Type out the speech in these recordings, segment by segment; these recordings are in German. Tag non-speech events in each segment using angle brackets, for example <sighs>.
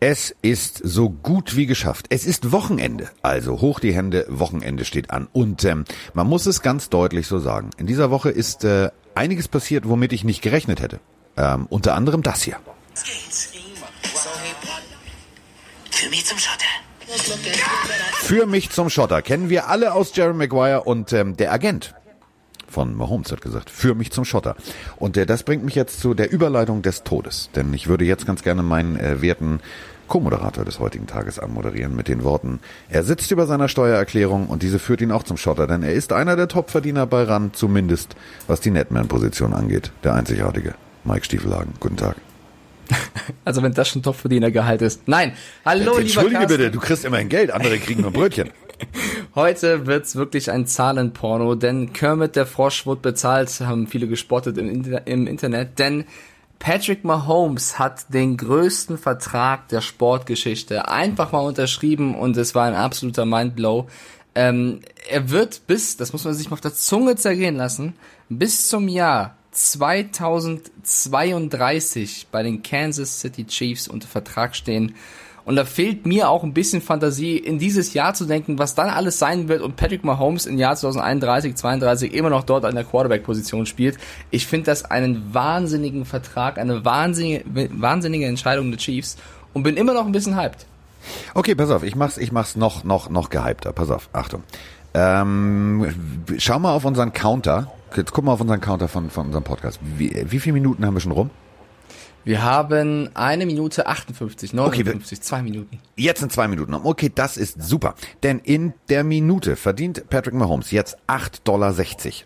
Es ist so gut wie geschafft. Es ist Wochenende. Also hoch die Hände, Wochenende steht an. Und ähm, man muss es ganz deutlich so sagen. In dieser Woche ist äh, einiges passiert, womit ich nicht gerechnet hätte. Ähm, unter anderem das hier. Für mich zum Schotter. Für mich zum Schotter kennen wir alle aus Jerry Maguire und ähm, der Agent von Mahomes hat gesagt, für mich zum Schotter. Und äh, das bringt mich jetzt zu der Überleitung des Todes. Denn ich würde jetzt ganz gerne meinen äh, werten Co-Moderator des heutigen Tages anmoderieren mit den Worten, er sitzt über seiner Steuererklärung und diese führt ihn auch zum Schotter, denn er ist einer der Topverdiener bei RAN, zumindest was die Netman-Position angeht. Der einzigartige Mike Stiefelhagen. Guten Tag. <laughs> Also wenn das schon Topverdienergehalt ist. Nein, hallo lieber Entschuldige Carsten. bitte, du kriegst immerhin Geld, andere kriegen nur Brötchen. <laughs> Heute wird's wirklich ein Zahlenporno, denn Kermit der Frosch wird bezahlt, haben viele gespottet im, Inter im Internet, denn Patrick Mahomes hat den größten Vertrag der Sportgeschichte einfach mal unterschrieben und es war ein absoluter Mindblow. Ähm, er wird bis, das muss man sich mal auf der Zunge zergehen lassen, bis zum Jahr 2032 bei den Kansas City Chiefs unter Vertrag stehen. Und da fehlt mir auch ein bisschen Fantasie, in dieses Jahr zu denken, was dann alles sein wird und Patrick Mahomes im Jahr 2031, 32 immer noch dort an der Quarterback-Position spielt. Ich finde das einen wahnsinnigen Vertrag, eine wahnsinnige, wahnsinnige Entscheidung der Chiefs und bin immer noch ein bisschen hyped. Okay, pass auf, ich mach's, ich mach's noch, noch, noch gehypter. Pass auf, Achtung. Ähm, schau mal auf unseren Counter. Jetzt guck mal auf unseren Counter von, von unserem Podcast. Wie, wie viele Minuten haben wir schon rum? Wir haben eine Minute 58, 59, zwei Minuten. Jetzt sind zwei Minuten um. Okay, das ist super. Denn in der Minute verdient Patrick Mahomes jetzt 8,60 Dollar.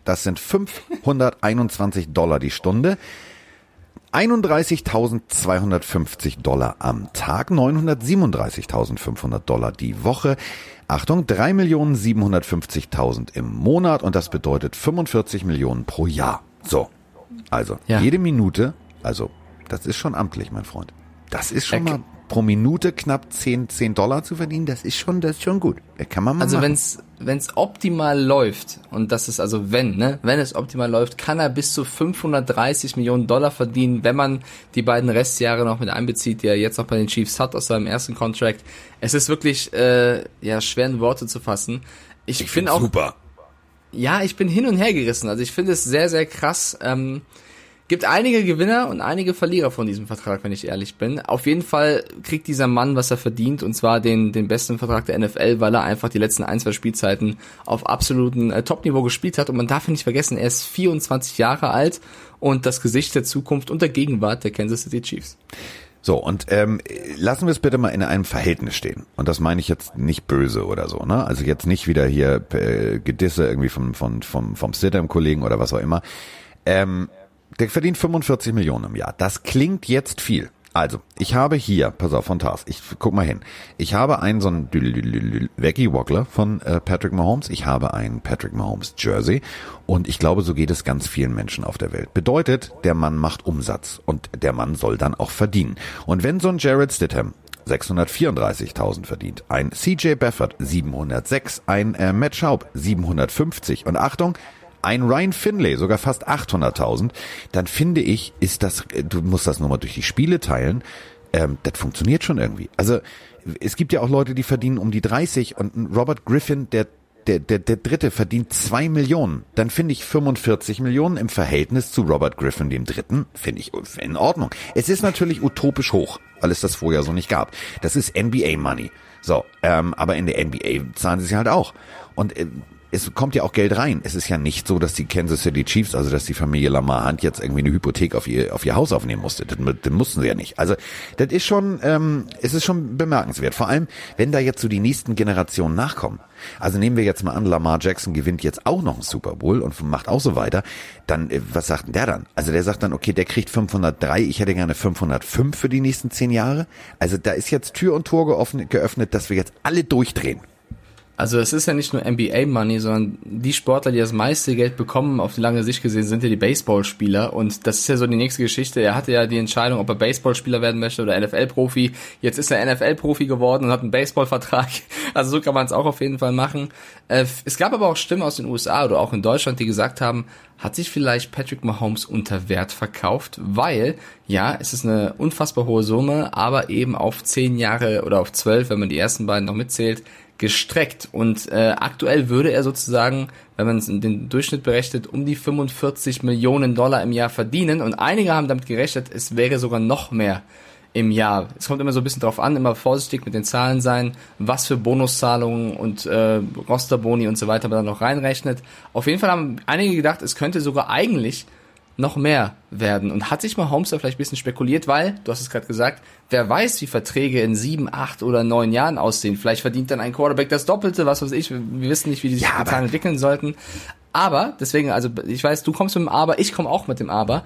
Das sind 521 Dollar die Stunde. 31.250 Dollar am Tag, 937.500 Dollar die Woche. Achtung, 3.750.000 im Monat und das bedeutet 45 Millionen pro Jahr. So, also Ja. jede Minute, also das ist schon amtlich, mein Freund. Das ist schon mal pro Minute knapp 10, 10 Dollar zu verdienen, das ist schon, das ist schon gut. Das kann man mal Also wenn's wenn's optimal läuft und das ist also wenn, ne, wenn es optimal läuft, kann er bis zu 530 Millionen Dollar verdienen, wenn man die beiden Restjahre noch mit einbezieht, die er jetzt noch bei den Chiefs hat aus seinem ersten Contract. Es ist wirklich äh, ja schwer in Worte zu fassen. Ich, Ich finde auch super. ja, ich bin hin und her gerissen. Also ich finde es sehr, sehr krass. Ähm, gibt einige Gewinner und einige Verlierer von diesem Vertrag, wenn ich ehrlich bin. Auf jeden Fall kriegt dieser Mann, was er verdient, und zwar den, den besten Vertrag der NFL, weil er einfach die letzten ein, zwei Spielzeiten auf absoluten äh, Top-Niveau gespielt hat. Und man darf nicht vergessen, er ist 24 Jahre alt und das Gesicht der Zukunft und der Gegenwart der Kansas City Chiefs. So, und ähm, lassen wir es bitte mal in einem Verhältnis stehen. Und das meine ich jetzt nicht böse oder so, ne? Also jetzt nicht wieder hier äh, Gedisse irgendwie vom, vom, vom, vom Sit-Kollegen oder was auch immer. Ähm, der verdient 45 Millionen im Jahr. Das klingt jetzt viel. Also, ich habe hier, pass auf, von Tars, ich guck mal hin. Ich habe einen so einen Veggie Wackler von äh, Patrick Mahomes. Ich habe einen Patrick Mahomes Jersey. Und ich glaube, so geht es ganz vielen Menschen auf der Welt. Bedeutet, der Mann macht Umsatz. Und der Mann soll dann auch verdienen. Und wenn so ein Jared Stidham 634.000 verdient, ein CJ Baffert 706, ein äh, Matt Schaub 750 und Achtung, ein Ryan Finlay, sogar fast 800.000, dann finde ich, ist das, du musst das nur mal durch die Spiele teilen, ähm, das funktioniert schon irgendwie. Also es gibt ja auch Leute, die verdienen um die 30 und Robert Griffin, der der, der, der dritte verdient zwei Millionen, dann finde ich 45 Millionen im Verhältnis zu Robert Griffin, dem dritten, finde ich in Ordnung. Es ist natürlich utopisch hoch, weil es das vorher so nicht gab. Das ist NBA Money. So, ähm, aber in der NBA zahlen sie sich halt auch. Und äh, es kommt ja auch Geld rein. Es ist ja nicht so, dass die Kansas City Chiefs, also dass die Familie Lamar Hunt jetzt irgendwie eine Hypothek auf ihr, auf ihr Haus aufnehmen musste. Das, das mussten sie ja nicht. Also das ist schon, ähm, es ist schon bemerkenswert. Vor allem, wenn da jetzt so die nächsten Generationen nachkommen. Also nehmen wir jetzt mal an, Lamar Jackson gewinnt jetzt auch noch einen Super Bowl und macht auch so weiter. Dann, äh, was sagt denn der dann? Also der sagt dann, okay, der kriegt 503, ich hätte gerne 505 für die nächsten zehn Jahre. Also da ist jetzt Tür und Tor geöffnet, geöffnet dass wir jetzt alle durchdrehen. Also es ist ja nicht nur NBA-Money, sondern die Sportler, die das meiste Geld bekommen, auf die lange Sicht gesehen, sind ja die Baseballspieler. Und das ist ja so die nächste Geschichte. Er hatte ja die Entscheidung, ob er Baseballspieler werden möchte oder NFL-Profi. Jetzt ist er NFL-Profi geworden und hat einen Baseballvertrag. <laughs> Also so kann man es auch auf jeden Fall machen. Äh, es gab aber auch Stimmen aus den USA oder auch in Deutschland, die gesagt haben, hat sich vielleicht Patrick Mahomes unter Wert verkauft, weil, ja, es ist eine unfassbar hohe Summe, aber eben auf zehn Jahre oder auf zwölf, wenn man die ersten beiden noch mitzählt, gestreckt. Und äh, aktuell würde er sozusagen, wenn man es in den Durchschnitt berechnet, um die 45 Millionen Dollar im Jahr verdienen. Und einige haben damit gerechnet, es wäre sogar noch mehr im Jahr. Es kommt immer so ein bisschen drauf an, immer vorsichtig mit den Zahlen sein, was für Bonuszahlungen und äh, Rosterboni und so weiter man da noch reinrechnet. Auf jeden Fall haben einige gedacht, es könnte sogar eigentlich noch mehr werden. Und hat sich mal Holmes da vielleicht ein bisschen spekuliert, weil, du hast es gerade gesagt, wer weiß, wie Verträge in sieben, acht oder neun Jahren aussehen. Vielleicht verdient dann ein Quarterback das Doppelte, was weiß ich. Wir wissen nicht, wie die sich ja, entwickeln sollten. Aber, deswegen, also ich weiß, du kommst mit dem Aber, ich komme auch mit dem Aber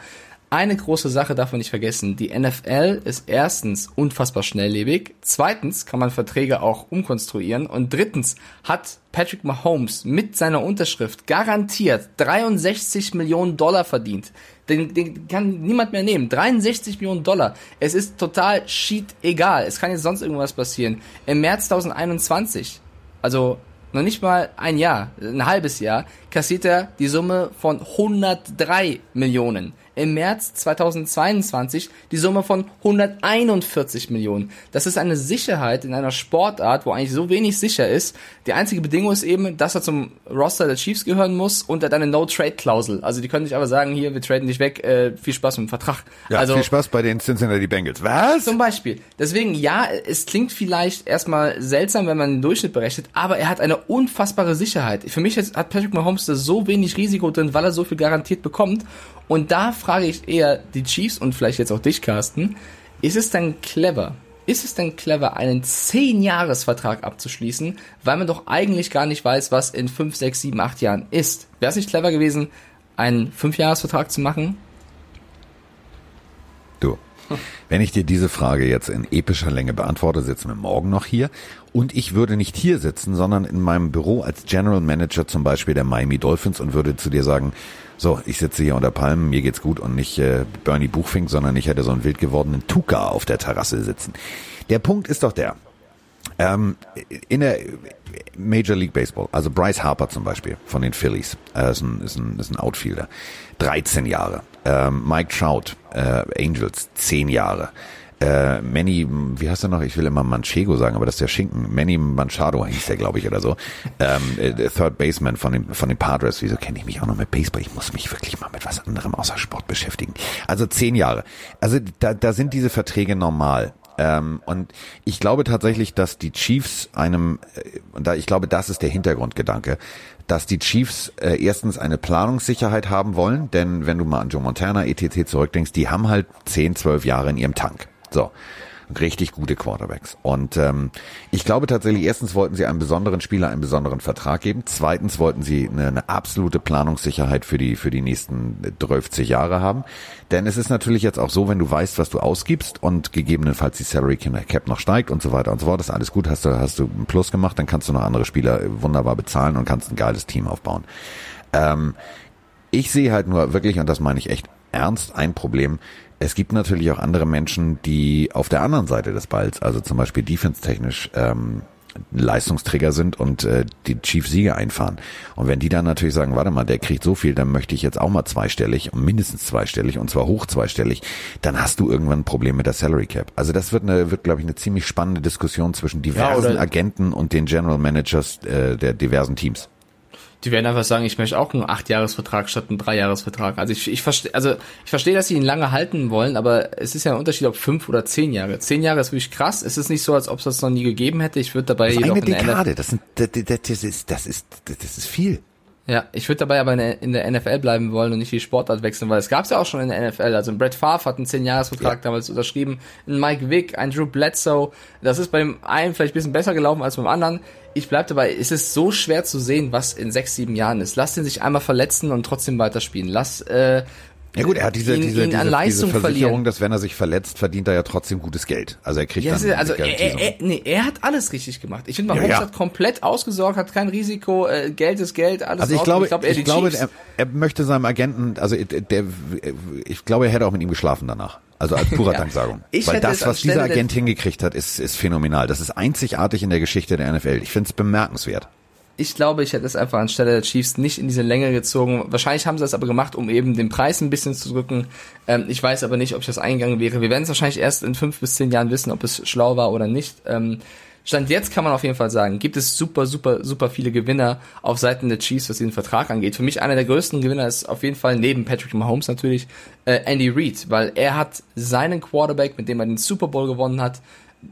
eine große Sache darf man nicht vergessen. Die NFL ist erstens unfassbar schnelllebig. Zweitens kann man Verträge auch umkonstruieren. Und drittens hat Patrick Mahomes mit seiner Unterschrift garantiert 63 Millionen Dollar verdient. Den, den kann niemand mehr nehmen. 63 Millionen Dollar. Es ist total shit egal. Es kann jetzt sonst irgendwas passieren. Im März 2021, also noch nicht mal ein Jahr, ein halbes Jahr, kassiert er die Summe von 103 Millionen im März 2022 die Summe von 141 Millionen. Das ist eine Sicherheit in einer Sportart, wo eigentlich so wenig sicher ist. Die einzige Bedingung ist eben, dass er zum Roster der Chiefs gehören muss und er hat eine No-Trade-Klausel. Also die können nicht aber sagen, hier, wir traden dich weg, äh, viel Spaß mit dem Vertrag. Ja, also, viel Spaß bei den Cincinnati Bengals. Was? Zum Beispiel. Deswegen, ja, es klingt vielleicht erstmal seltsam, wenn man den Durchschnitt berechnet, aber er hat eine unfassbare Sicherheit. Für mich hat Patrick Mahomes da so wenig Risiko drin, weil er so viel garantiert bekommt und da frage ich eher die Chiefs und vielleicht jetzt auch dich, Carsten, ist es denn clever? Ist es denn clever, einen 10-Jahres-Vertrag abzuschließen, weil man doch eigentlich gar nicht weiß, was in 5, 6, 7, 8 Jahren ist? Wäre es nicht clever gewesen, einen 5-Jahres-Vertrag zu machen? Du, wenn ich dir diese Frage jetzt in epischer Länge beantworte, sitzen wir morgen noch hier. Und ich würde nicht hier sitzen, sondern in meinem Büro als General Manager zum Beispiel der Miami Dolphins und würde zu dir sagen, so, ich sitze hier unter Palmen, mir geht's gut und nicht äh, Bernie Buchfink, sondern ich hätte so einen wild gewordenen Tuka auf der Terrasse sitzen. Der Punkt ist doch der. Ähm, in der Major League Baseball, also Bryce Harper zum Beispiel von den Phillies, äh, ist, ein, ist, ein, ist ein Outfielder, 13 Jahre. Ähm, Mike Trout, äh, Angels, 10 Jahre äh, Manny, wie heißt er noch? Ich will immer Manchego sagen, aber das ist der Schinken. Manny Manchado hieß der, glaube ich, oder so. Ähm, äh, Third Baseman von den, von den Padres. Wieso kenne ich mich auch noch mit Baseball? Ich muss mich wirklich mal mit was anderem außer Sport beschäftigen. Also zehn Jahre. Also da, da sind diese Verträge normal. Ähm, und ich glaube tatsächlich, dass die Chiefs einem, äh, und da ich glaube, das ist der Hintergrundgedanke, dass die Chiefs äh, erstens eine Planungssicherheit haben wollen, denn wenn du mal an Joe Montana etc. zurückdenkst, die haben halt 10, 12 Jahre in ihrem Tank. So. Richtig gute Quarterbacks. Und ähm, ich glaube tatsächlich, erstens wollten sie einem besonderen Spieler einen besonderen Vertrag geben. Zweitens wollten sie eine, eine absolute Planungssicherheit für die, für die nächsten 50 Jahre haben. Denn es ist natürlich jetzt auch so, wenn du weißt, was du ausgibst und gegebenenfalls die Salary Cap noch steigt und so weiter und so fort, ist alles gut, hast du, hast du einen Plus gemacht, dann kannst du noch andere Spieler wunderbar bezahlen und kannst ein geiles Team aufbauen. Ähm, ich sehe halt nur wirklich, und das meine ich echt ernst, ein Problem, es gibt natürlich auch andere Menschen, die auf der anderen Seite des Balls, also zum Beispiel defense-technisch, ähm, Leistungsträger sind und äh, die Chiefs Siege einfahren. Und wenn die dann natürlich sagen, warte mal, der kriegt so viel, dann möchte ich jetzt auch mal zweistellig und mindestens zweistellig und zwar hoch zweistellig, dann hast du irgendwann ein Problem mit der Salary Cap. Also das wird eine, wird glaube ich eine ziemlich spannende Diskussion zwischen diversen ja, Agenten und den General Managers äh, der diversen Teams. Die werden einfach sagen, ich möchte auch einen Acht-Jahres-Vertrag statt einen Drei-Jahres-Vertrag. Also ich, ich verstehe, also ich verstehe, dass sie ihn lange halten wollen, aber es ist ja ein Unterschied, ob fünf oder zehn Jahre. Zehn Jahre ist wirklich krass. Es ist nicht so, als ob es das noch nie gegeben hätte. Ich würde dabei das jedoch eine Dekade. Das, sind, das, das, ist, das ist, das ist viel. Ja, ich würde dabei aber in der NFL bleiben wollen und nicht die Sportart wechseln, weil es gab es ja auch schon in der NFL. Also Brett Favre hat einen 10-Jahres-Vertrag ja. damals unterschrieben, ein Mike Vick, ein Drew Bledsoe. Das ist beim einen vielleicht ein bisschen besser gelaufen als beim anderen. Ich bleib dabei, es ist so schwer zu sehen, was in sechs, sieben Jahren ist. Lass den sich einmal verletzen und trotzdem weiterspielen. Lass äh, Ja gut, er hat diese, ihn, diese, ihn diese, diese Versicherung, verlieren. dass wenn er sich verletzt, verdient er ja trotzdem gutes Geld. Also er kriegt Ja, dann also er, er, er, nee, er hat alles richtig gemacht. Ich finde, Ja, Mahomes ja. hat komplett ausgesorgt, hat kein Risiko, äh, Geld ist Geld, alles Also ich glaube, ich er die glaube, er, er möchte seinem Agenten, also der, ich glaube, er hätte auch mit ihm geschlafen danach. Also als <laughs> purer Ja. Danksagung. Ich Weil das, was dieser Agent hingekriegt hat, ist, ist phänomenal. Das ist einzigartig in der Geschichte der NFL. Ich finde es bemerkenswert. Ich glaube, ich hätte es einfach anstelle der Chiefs nicht in diese Länge gezogen. Wahrscheinlich haben sie das aber gemacht, um eben den Preis ein bisschen zu drücken. Ähm, ich weiß aber nicht, ob ich das eingegangen wäre. Wir werden es wahrscheinlich erst in fünf bis zehn Jahren wissen, ob es schlau war oder nicht. Ähm, Stand jetzt kann man auf jeden Fall sagen, gibt es super, super, super viele Gewinner auf Seiten der Chiefs, was diesen Vertrag angeht. Für mich einer der größten Gewinner ist auf jeden Fall neben Patrick Mahomes natürlich äh, Andy Reid, weil er hat seinen Quarterback, mit dem er den Super Bowl gewonnen hat,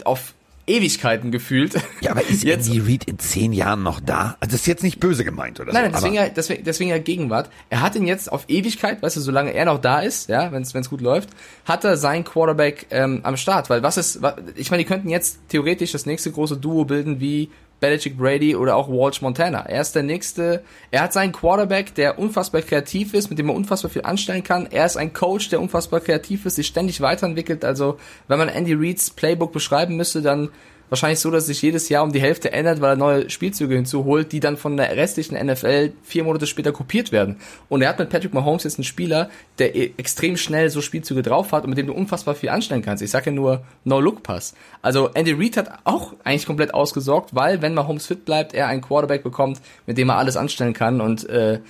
auf Ewigkeiten gefühlt. Ja, aber ist <laughs> jetzt Andy Reid in zehn Jahren noch da? Also das ist jetzt nicht böse gemeint oder Nein, so. deswegen ja, deswegen, deswegen ja Gegenwart. Er hat ihn jetzt auf Ewigkeit, weißt du, solange er noch da ist, ja, wenn es gut läuft, hat er seinen Quarterback ähm, am Start. Weil was ist, wa- ich meine, die könnten jetzt theoretisch das nächste große Duo bilden wie Belichick Brady oder auch Walsh Montana. Er ist der nächste, er hat seinen Quarterback, der unfassbar kreativ ist, mit dem er unfassbar viel anstellen kann. Er ist ein Coach, der unfassbar kreativ ist, sich ständig weiterentwickelt. Also, wenn man Andy Reids Playbook beschreiben müsste, dann wahrscheinlich so, dass sich jedes Jahr um die Hälfte ändert, weil er neue Spielzüge hinzuholt, die dann von der restlichen NFL vier Monate später kopiert werden. Und er hat mit Patrick Mahomes jetzt einen Spieler, der e- extrem schnell so Spielzüge drauf hat und mit dem du unfassbar viel anstellen kannst. Ich sage ja nur No-Look-Pass. Also Andy Reid hat auch eigentlich komplett ausgesorgt, weil wenn Mahomes fit bleibt, er einen Quarterback bekommt, mit dem er alles anstellen kann und äh,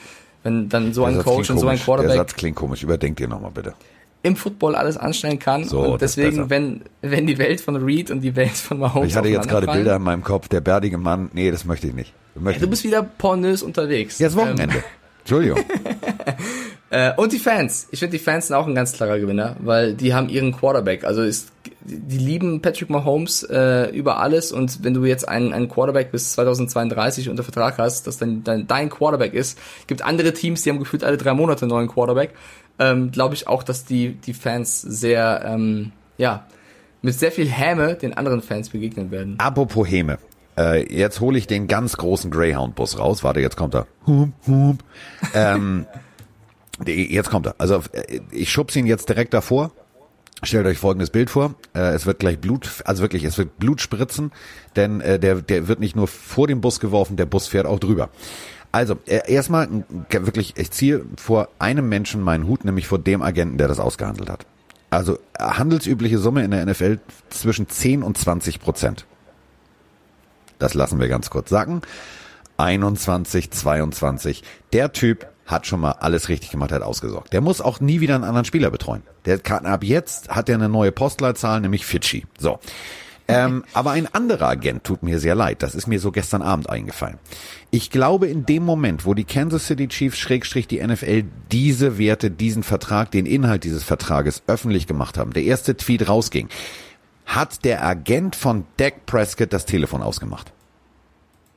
wenn dann so der ein Satz Coach und so ein komisch. Der Quarterback Satz klingt komisch. Überdenkt ihr nochmal bitte. Im Football alles anstellen kann. So, und deswegen, wenn, wenn die Welt von Reed und die Welt von Mahomes Ich hatte jetzt gerade Bilder in meinem Kopf. Der bärtige Mann. Nee, das möchte ich nicht. Möchte Du ich bist wieder pornös unterwegs. Jetzt Wochenende. Entschuldigung. <laughs> Äh, und die Fans. Ich finde, die Fans sind auch ein ganz klarer Gewinner, weil die haben ihren Quarterback. Also ist, die lieben Patrick Mahomes äh, über alles. Und wenn du jetzt einen, einen Quarterback bis 2032 unter Vertrag hast, das dann dein, dein Quarterback ist, gibt andere Teams, die haben gefühlt alle drei Monate einen neuen Quarterback. Ähm, Glaube ich auch, dass die, die Fans sehr, ähm, ja, mit sehr viel Häme den anderen Fans begegnen werden. Apropos Häme. Äh, jetzt hole ich den ganz großen Greyhound-Bus raus. Warte, jetzt kommt er. Hum, hum. Ähm, <laughs> jetzt kommt er. Also äh, ich schubse ihn jetzt direkt davor. Stellt euch folgendes Bild vor. Äh, es wird gleich Blut, also wirklich, es wird Blut spritzen, denn äh, der, der wird nicht nur vor dem Bus geworfen, der Bus fährt auch drüber. Also, äh, erstmal wirklich, ich ziehe vor einem Menschen meinen Hut, nämlich vor dem Agenten, der das ausgehandelt hat. Also handelsübliche Summe in der NFL zwischen 10 und 20 Prozent. Das lassen wir ganz kurz sacken. 21, 22. Der Typ hat schon mal alles richtig gemacht, hat ausgesorgt. Der muss auch nie wieder einen anderen Spieler betreuen. Der kann ab jetzt hat er eine neue Postleitzahl, nämlich Fidschi. So. Ähm, aber ein anderer Agent tut mir sehr leid. Das ist mir so gestern Abend eingefallen. Ich glaube, in dem Moment, wo die Kansas City Chiefs Schrägstrich die NFL diese Werte, diesen Vertrag, den Inhalt dieses Vertrages öffentlich gemacht haben, der erste Tweet rausging, hat der Agent von Dak Prescott das Telefon ausgemacht.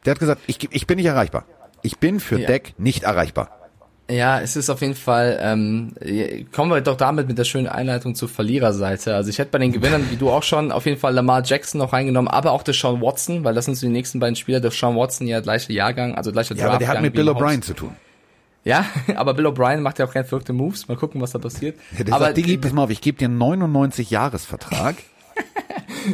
Der hat gesagt, ich, ich bin nicht erreichbar. Ich bin für Ja. Dak nicht erreichbar. Ja, es ist auf jeden Fall, ähm, kommen wir doch damit mit der schönen Einleitung zur Verliererseite. Also ich hätte bei den Gewinnern, wie du auch schon, auf jeden Fall Lamar Jackson noch reingenommen, aber auch Deshaun Watson, weil das sind so die nächsten beiden Spieler. Deshaun Watson ja gleicher Jahrgang, also gleicher Ja, aber der hat mit Bill. O'Brien zu tun. Ja, <laughs> aber Bill O'Brien macht ja auch keine verrückte Moves. Mal gucken, was da passiert. Der aber sagt, Digi, pass mal auf, ich gebe dir einen 99 Jahresvertrag.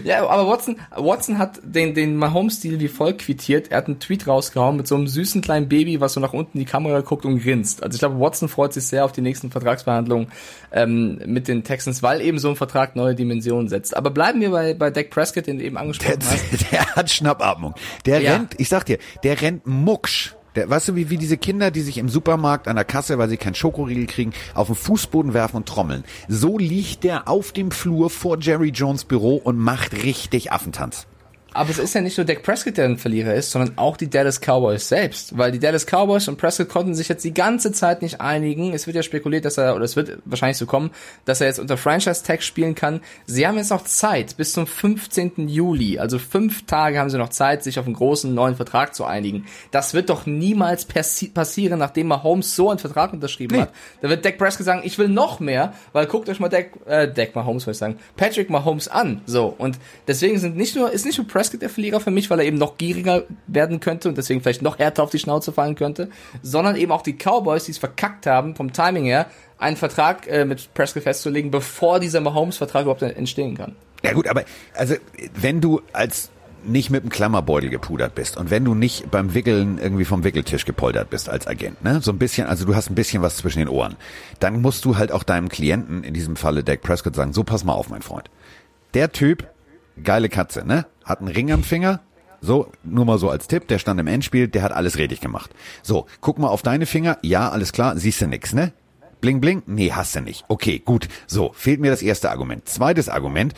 Ja, aber Watson, Watson hat den, den Mahomes-Stil wie folgt quittiert. Er hat einen Tweet rausgehauen mit so einem süßen kleinen Baby, was so nach unten in die Kamera guckt und grinst. Also ich glaube, Watson freut sich sehr auf die nächsten Vertragsverhandlungen ähm, mit den Texans, weil eben so ein Vertrag neue Dimensionen setzt. Aber bleiben wir bei, bei Dak Prescott, den du eben Der, angesprochen hast. <laughs> der hat Schnappatmung. Der Ja. rennt, ich sag dir, der rennt mucksch. Weißt du, wie, wie diese Kinder, die sich im Supermarkt an der Kasse, weil sie keinen Schokoriegel kriegen, auf den Fußboden werfen und trommeln. So liegt der auf dem Flur vor Jerry Jones Büro und macht richtig Affentanz. Aber es ist ja nicht nur Dak Prescott, der ein Verlierer ist, sondern auch die Dallas Cowboys selbst. Weil die Dallas Cowboys und Prescott konnten sich jetzt die ganze Zeit nicht einigen. Es wird ja spekuliert, dass er, oder es wird wahrscheinlich so kommen, dass er jetzt unter Franchise-Tag spielen kann. Sie haben jetzt noch Zeit bis zum 15. Juli. Also fünf Tage haben sie noch Zeit, sich auf einen großen neuen Vertrag zu einigen. Das wird doch niemals passi passieren, nachdem Mahomes so einen Vertrag unterschrieben Nee. hat. Da wird Dak Prescott sagen, ich will noch mehr, weil guckt euch mal Dak, äh, Dak Mahomes, soll ich sagen, Patrick Mahomes an. So. Und deswegen sind nicht nur, ist nicht nur Prescott der Verlierer für mich, weil er eben noch gieriger werden könnte und deswegen vielleicht noch härter auf die Schnauze fallen könnte, sondern eben auch die Cowboys, die es verkackt haben, vom Timing her, einen Vertrag äh, mit Prescott festzulegen, bevor dieser Mahomes-Vertrag überhaupt entstehen kann. Ja gut, aber also wenn du als nicht mit dem Klammerbeutel gepudert bist und wenn du nicht beim Wickeln irgendwie vom Wickeltisch gepoltert bist als Agent, ne, so ein bisschen, also du hast ein bisschen was zwischen den Ohren, dann musst du halt auch deinem Klienten, in diesem Falle Dak Prescott, sagen, so pass mal auf, mein Freund. Der Typ, geile Katze, ne, hat einen Ring am Finger, so, nur mal so als Tipp, der stand im Endspiel, der hat alles richtig gemacht. So, guck mal auf deine Finger, ja, alles klar, siehst du nix, ne? Bling, bling, nee, hast du nicht. Okay, gut, so, fehlt mir das erste Argument. Zweites Argument,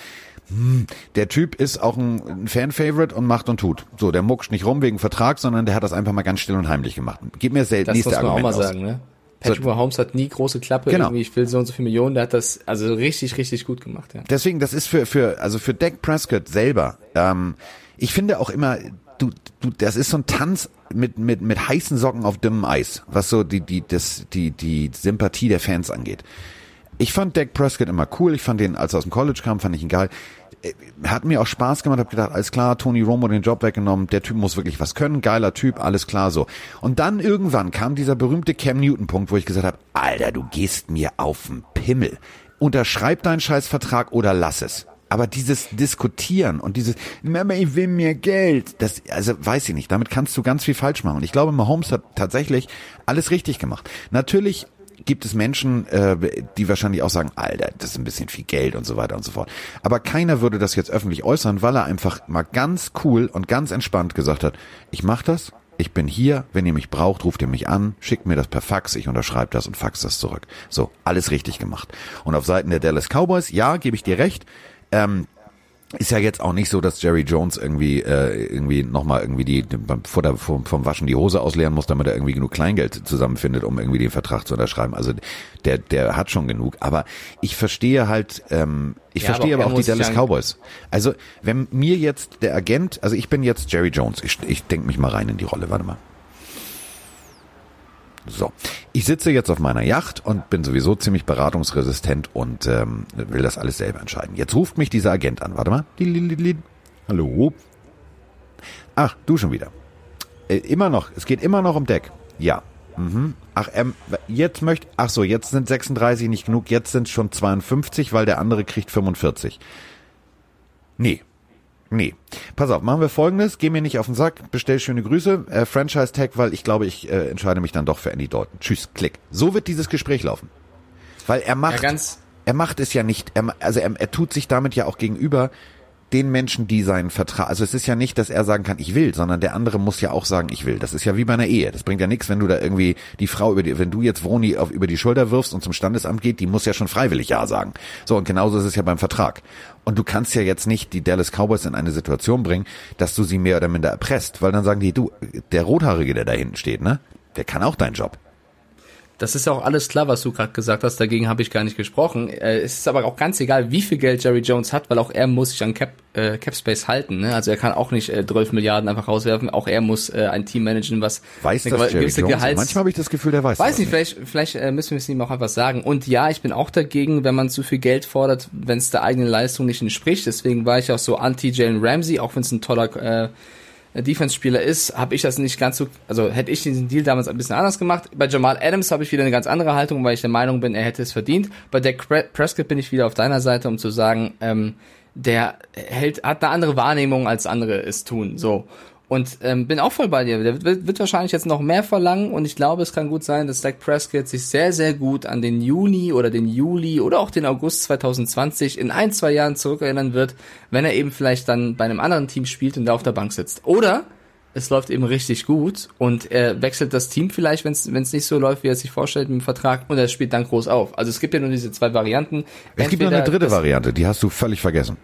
hm, der Typ ist auch ein, ein Fan-Favorite und macht und tut. So, der muckscht nicht rum wegen Vertrag, sondern der hat das einfach mal ganz still und heimlich gemacht. Gib mir selten nächste Das muss man Argument auch mal aus. sagen, ne? Patrick Mahomes hat nie große Klappe, Genau. irgendwie, ich will so und so viele Millionen, der hat das also richtig, richtig gut gemacht, ja. Deswegen, das ist für, für, also für Dak Prescott selber, ähm, ich finde auch immer, du, du, das ist so ein Tanz mit, mit, mit heißen Socken auf dünnem Eis, was so die, die, das, die, die Sympathie der Fans angeht. Ich fand Dak Prescott immer cool, ich fand den, als er aus dem College kam, fand ich ihn geil. Äh, Hat mir auch Spaß gemacht, hab gedacht, alles klar, Tony Romo den Job weggenommen, der Typ muss wirklich was können, geiler Typ, alles klar so. Und dann irgendwann kam dieser berühmte Cam Newton Punkt, wo ich gesagt habe, Alter, du gehst mir auf den Pimmel. Unterschreib deinen Scheißvertrag oder lass es. Aber dieses Diskutieren und dieses, Mama, ich will mehr Geld, das, also weiß ich nicht, damit kannst du ganz viel falsch machen. Und ich glaube, Mahomes hat tatsächlich alles richtig gemacht. Natürlich gibt es Menschen, äh, die wahrscheinlich auch sagen, Alter, das ist ein bisschen viel Geld und so weiter und so fort. Aber keiner würde das jetzt öffentlich äußern, weil er einfach mal ganz cool und ganz entspannt gesagt hat, ich mach das, ich bin hier, wenn ihr mich braucht, ruft ihr mich an, schickt mir das per Fax, ich unterschreibe das und fax das zurück. So, alles richtig gemacht. Und auf Seiten der Dallas Cowboys, ja, gebe ich dir recht, ähm, ist ja jetzt auch nicht so, dass Jerry Jones irgendwie äh, irgendwie nochmal irgendwie die beim- vor der, vom, vom Waschen die Hose ausleeren muss, damit er irgendwie genug Kleingeld zusammenfindet, um irgendwie den Vertrag zu unterschreiben. Also der der hat schon genug. Aber ich verstehe halt, ähm, ich Ja, verstehe aber aber, er auch die Dallas Cowboys. Also wenn mir jetzt der Agent, also ich bin jetzt Jerry Jones, ich, ich denke mich mal rein in die Rolle, warte mal. So, ich sitze jetzt auf meiner Yacht und bin sowieso ziemlich beratungsresistent und ähm, will das alles selber entscheiden. Jetzt ruft mich dieser Agent an. Warte mal. Hallo. Ach, du schon wieder. Äh, immer noch. Es geht immer noch um Deck. Ja. Mhm. Ach, ähm, jetzt möchte. Ach so, jetzt sind 36 nicht genug. Jetzt sind schon 52, weil der andere kriegt 45. Nee. Nee. Pass auf, machen wir folgendes. Geh mir nicht auf den Sack. Bestell schöne Grüße. Äh, Franchise Tag, weil ich glaube, ich äh, entscheide mich dann doch für Andy Dalton. Tschüss, klick. So wird dieses Gespräch laufen. Weil er macht, Ja, er macht es ja nicht, er, also er, er tut sich damit ja auch gegenüber den Menschen, die seinen Vertrag, also es ist ja nicht, dass er sagen kann, ich will, sondern der andere muss ja auch sagen, ich will. Das ist ja wie bei einer Ehe. Das bringt ja nichts, wenn du da irgendwie die Frau über die, wenn du jetzt Vroni auf, über die Schulter wirfst und zum Standesamt geht, die muss ja schon freiwillig Ja sagen. So, und genauso ist es ja beim Vertrag. Und du kannst ja jetzt nicht die Dallas Cowboys in eine Situation bringen, dass du sie mehr oder minder erpresst, weil dann sagen die, du, der Rothaarige, der da hinten steht, ne, der kann auch deinen Job. Das ist auch alles klar, was du gerade gesagt hast, dagegen habe ich gar nicht gesprochen. Äh, es ist aber auch ganz egal, wie viel Geld Jerry Jones hat, weil auch er muss sich an Cap, äh, Cap Space halten. Ne? Also er kann auch nicht äh, 12 Milliarden einfach rauswerfen, auch er muss äh, ein Team managen, was Weiß eine das Jerry Jones? Gehalts Manchmal habe ich das Gefühl, der weiß Weiß das nicht, vielleicht, vielleicht äh, müssen wir es ihm auch einfach sagen. Und ja, ich bin auch dagegen, wenn man zu viel Geld fordert, wenn es der eigenen Leistung nicht entspricht. Deswegen war ich auch so anti Jalen Ramsey, auch wenn es ein toller äh, Defense-Spieler ist, habe ich das nicht ganz so, also hätte ich diesen Deal damals ein bisschen anders gemacht. Bei Jamal Adams habe ich wieder eine ganz andere Haltung, weil ich der Meinung bin, er hätte es verdient. Bei Dak Pre- Prescott bin ich wieder auf deiner Seite, um zu sagen, ähm, der hält, hat eine andere Wahrnehmung, als andere es tun. So. Und ähm, bin auch voll bei dir. Der wird, wird wahrscheinlich jetzt noch mehr verlangen und ich glaube, es kann gut sein, dass Dak Prescott sich sehr, sehr gut an den Juni oder den Juli oder auch den August 2020 in ein, zwei Jahren zurückerinnern wird, wenn er eben vielleicht dann bei einem anderen Team spielt und da auf der Bank sitzt. Oder es läuft eben richtig gut und er wechselt das Team vielleicht, wenn es nicht so läuft, wie er sich vorstellt im Vertrag und er spielt dann groß auf. Also es gibt ja nur diese zwei Varianten. Es gibt noch eine Entweder dritte Variante, die hast du völlig vergessen.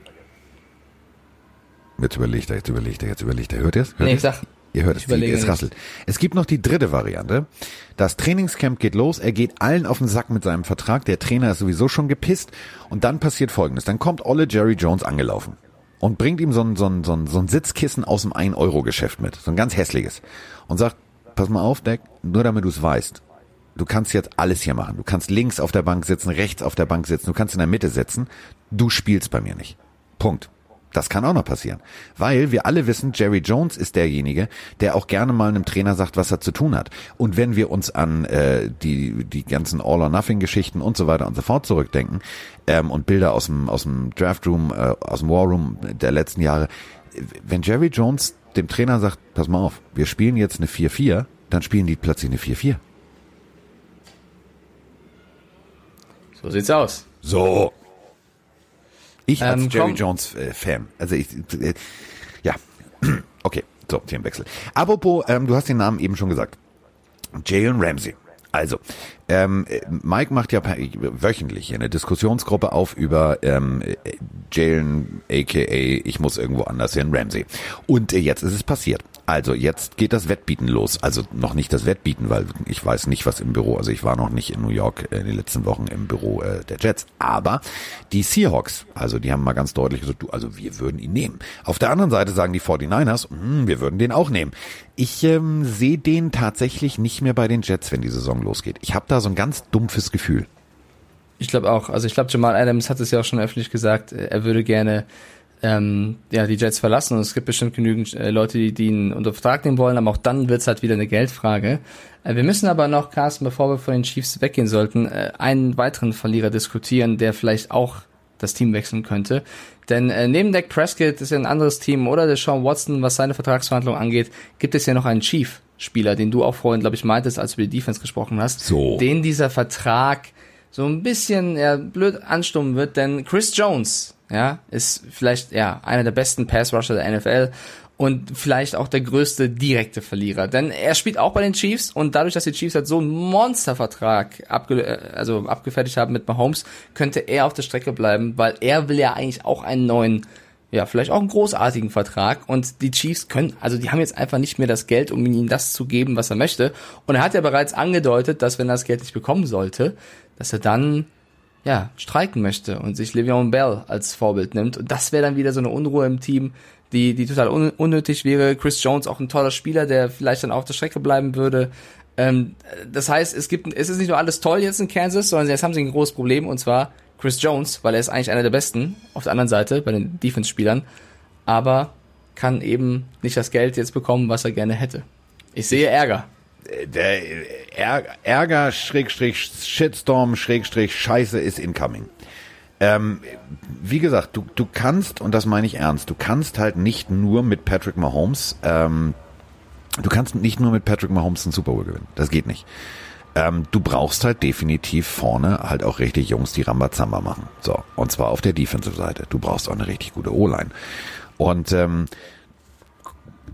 Jetzt überlegt er, jetzt überlegt er, jetzt überlegt er. Hört ihr es? Hört Nee, ich sag, Ihr hört es, die, es rasselt. Es gibt noch die dritte Variante. Das Trainingscamp geht los, er geht allen auf den Sack mit seinem Vertrag, der Trainer ist sowieso schon gepisst und dann passiert folgendes. Dann kommt Olle Jerry Jones angelaufen und bringt ihm so ein, so ein, so ein, so ein Sitzkissen aus dem 1-Euro-Geschäft mit, so ein ganz hässliches und sagt, pass mal auf, Deck, nur damit du es weißt, du kannst jetzt alles hier machen. Du kannst links auf der Bank sitzen, rechts auf der Bank sitzen, du kannst in der Mitte sitzen. Du spielst bei mir nicht. Punkt. Das kann auch noch passieren. Weil wir alle wissen, Jerry Jones ist derjenige, der auch gerne mal einem Trainer sagt, was er zu tun hat. Und wenn wir uns an äh, die, die ganzen All-or-Nothing-Geschichten und so weiter und so fort zurückdenken ähm, und Bilder aus dem, aus dem Draft-Room, äh, aus dem War-Room der letzten Jahre, wenn Jerry Jones dem Trainer sagt, pass mal auf, wir spielen jetzt eine 4-4, dann spielen die plötzlich eine 4-4. So sieht's aus. So. Ich als Ähm, Jerry. Jones äh, Fan. Also ich, äh, ja, <clears throat> okay, so, Themenwechsel. Apropos, ähm, du hast den Namen eben schon gesagt. Jalen Ramsey. Also, ähm, äh, Mike macht ja wöchentlich eine Diskussionsgruppe auf über ähm, äh, Jalen, aka ich muss irgendwo anders hin, Ramsey. Und äh, jetzt ist es passiert. Also jetzt geht das Wettbieten los. Also noch nicht das Wettbieten, weil ich weiß nicht, was im Büro. Also ich war noch nicht in New York äh, in den letzten Wochen im Büro äh, der Jets. Aber die Seahawks, also die haben mal ganz deutlich gesagt, du, also wir würden ihn nehmen. Auf der anderen Seite sagen die 49ers, hm, wir würden den auch nehmen. Ich ähm, sehe den tatsächlich nicht mehr bei den Jets, wenn die Saison losgeht. Ich habe da so ein ganz dumpfes Gefühl. Ich glaube auch. Also ich glaube, Jamal Adams hat es ja auch schon öffentlich gesagt, äh, er würde gerne ähm, ja, die Jets verlassen und es gibt bestimmt genügend äh, Leute, die, die ihn unter Vertrag nehmen wollen, aber auch dann wird's halt wieder eine Geldfrage. Äh, wir müssen aber noch, Carsten, bevor wir von den Chiefs weggehen sollten, äh, einen weiteren Verlierer diskutieren, der vielleicht auch das Team wechseln könnte. Denn äh, neben Dak Prescott ist ja ein anderes Team oder der Sean Watson, was seine Vertragsverhandlung angeht, gibt es ja noch einen Chief-Spieler, den du auch vorhin, glaube ich, meintest, als du über die Defense gesprochen hast, So. den dieser Vertrag so ein bisschen ja, blöd anstummen wird, denn Chris Jones, ja, ist vielleicht ja einer der besten Pass-Rusher der NFL und vielleicht auch der größte direkte Verlierer, denn er spielt auch bei den Chiefs und dadurch, dass die Chiefs halt so einen Monstervertrag abge äh, also abgefertigt haben mit Mahomes, könnte er auf der Strecke bleiben, weil er will ja eigentlich auch einen neuen ja, vielleicht auch einen großartigen Vertrag und die Chiefs können, also die haben jetzt einfach nicht mehr das Geld, um ihm das zu geben, was er möchte. Und er hat ja bereits angedeutet, dass wenn er das Geld nicht bekommen sollte, dass er dann ja streiken möchte und sich Le'Veon Bell als Vorbild nimmt. Und das wäre dann wieder so eine Unruhe im Team, die die total un unnötig wäre. Chris Jones auch ein toller Spieler, der vielleicht dann auf der Strecke bleiben würde. Ähm, das heißt, es gibt, es ist nicht nur alles toll jetzt in Kansas, sondern jetzt haben sie ein großes Problem und zwar Chris Jones, weil er ist eigentlich einer der besten auf der anderen Seite bei den Defense-Spielern, aber kann eben nicht das Geld jetzt bekommen, was er gerne hätte. Ich sehe Ärger. Der Ärger, Ärger Schrägstrich Shitstorm Schrägstrich Scheiße ist incoming. Ähm, wie gesagt, du, du kannst, und das meine ich ernst, du kannst halt nicht nur mit Patrick Mahomes, ähm, du kannst nicht nur mit Patrick Mahomes einen Super Bowl gewinnen. Das geht nicht. Ähm, du brauchst halt definitiv vorne halt auch richtig Jungs, die Rambazamba machen. So. Und zwar auf der Defensive-Seite. Du brauchst auch eine richtig gute O-Line. Und ähm,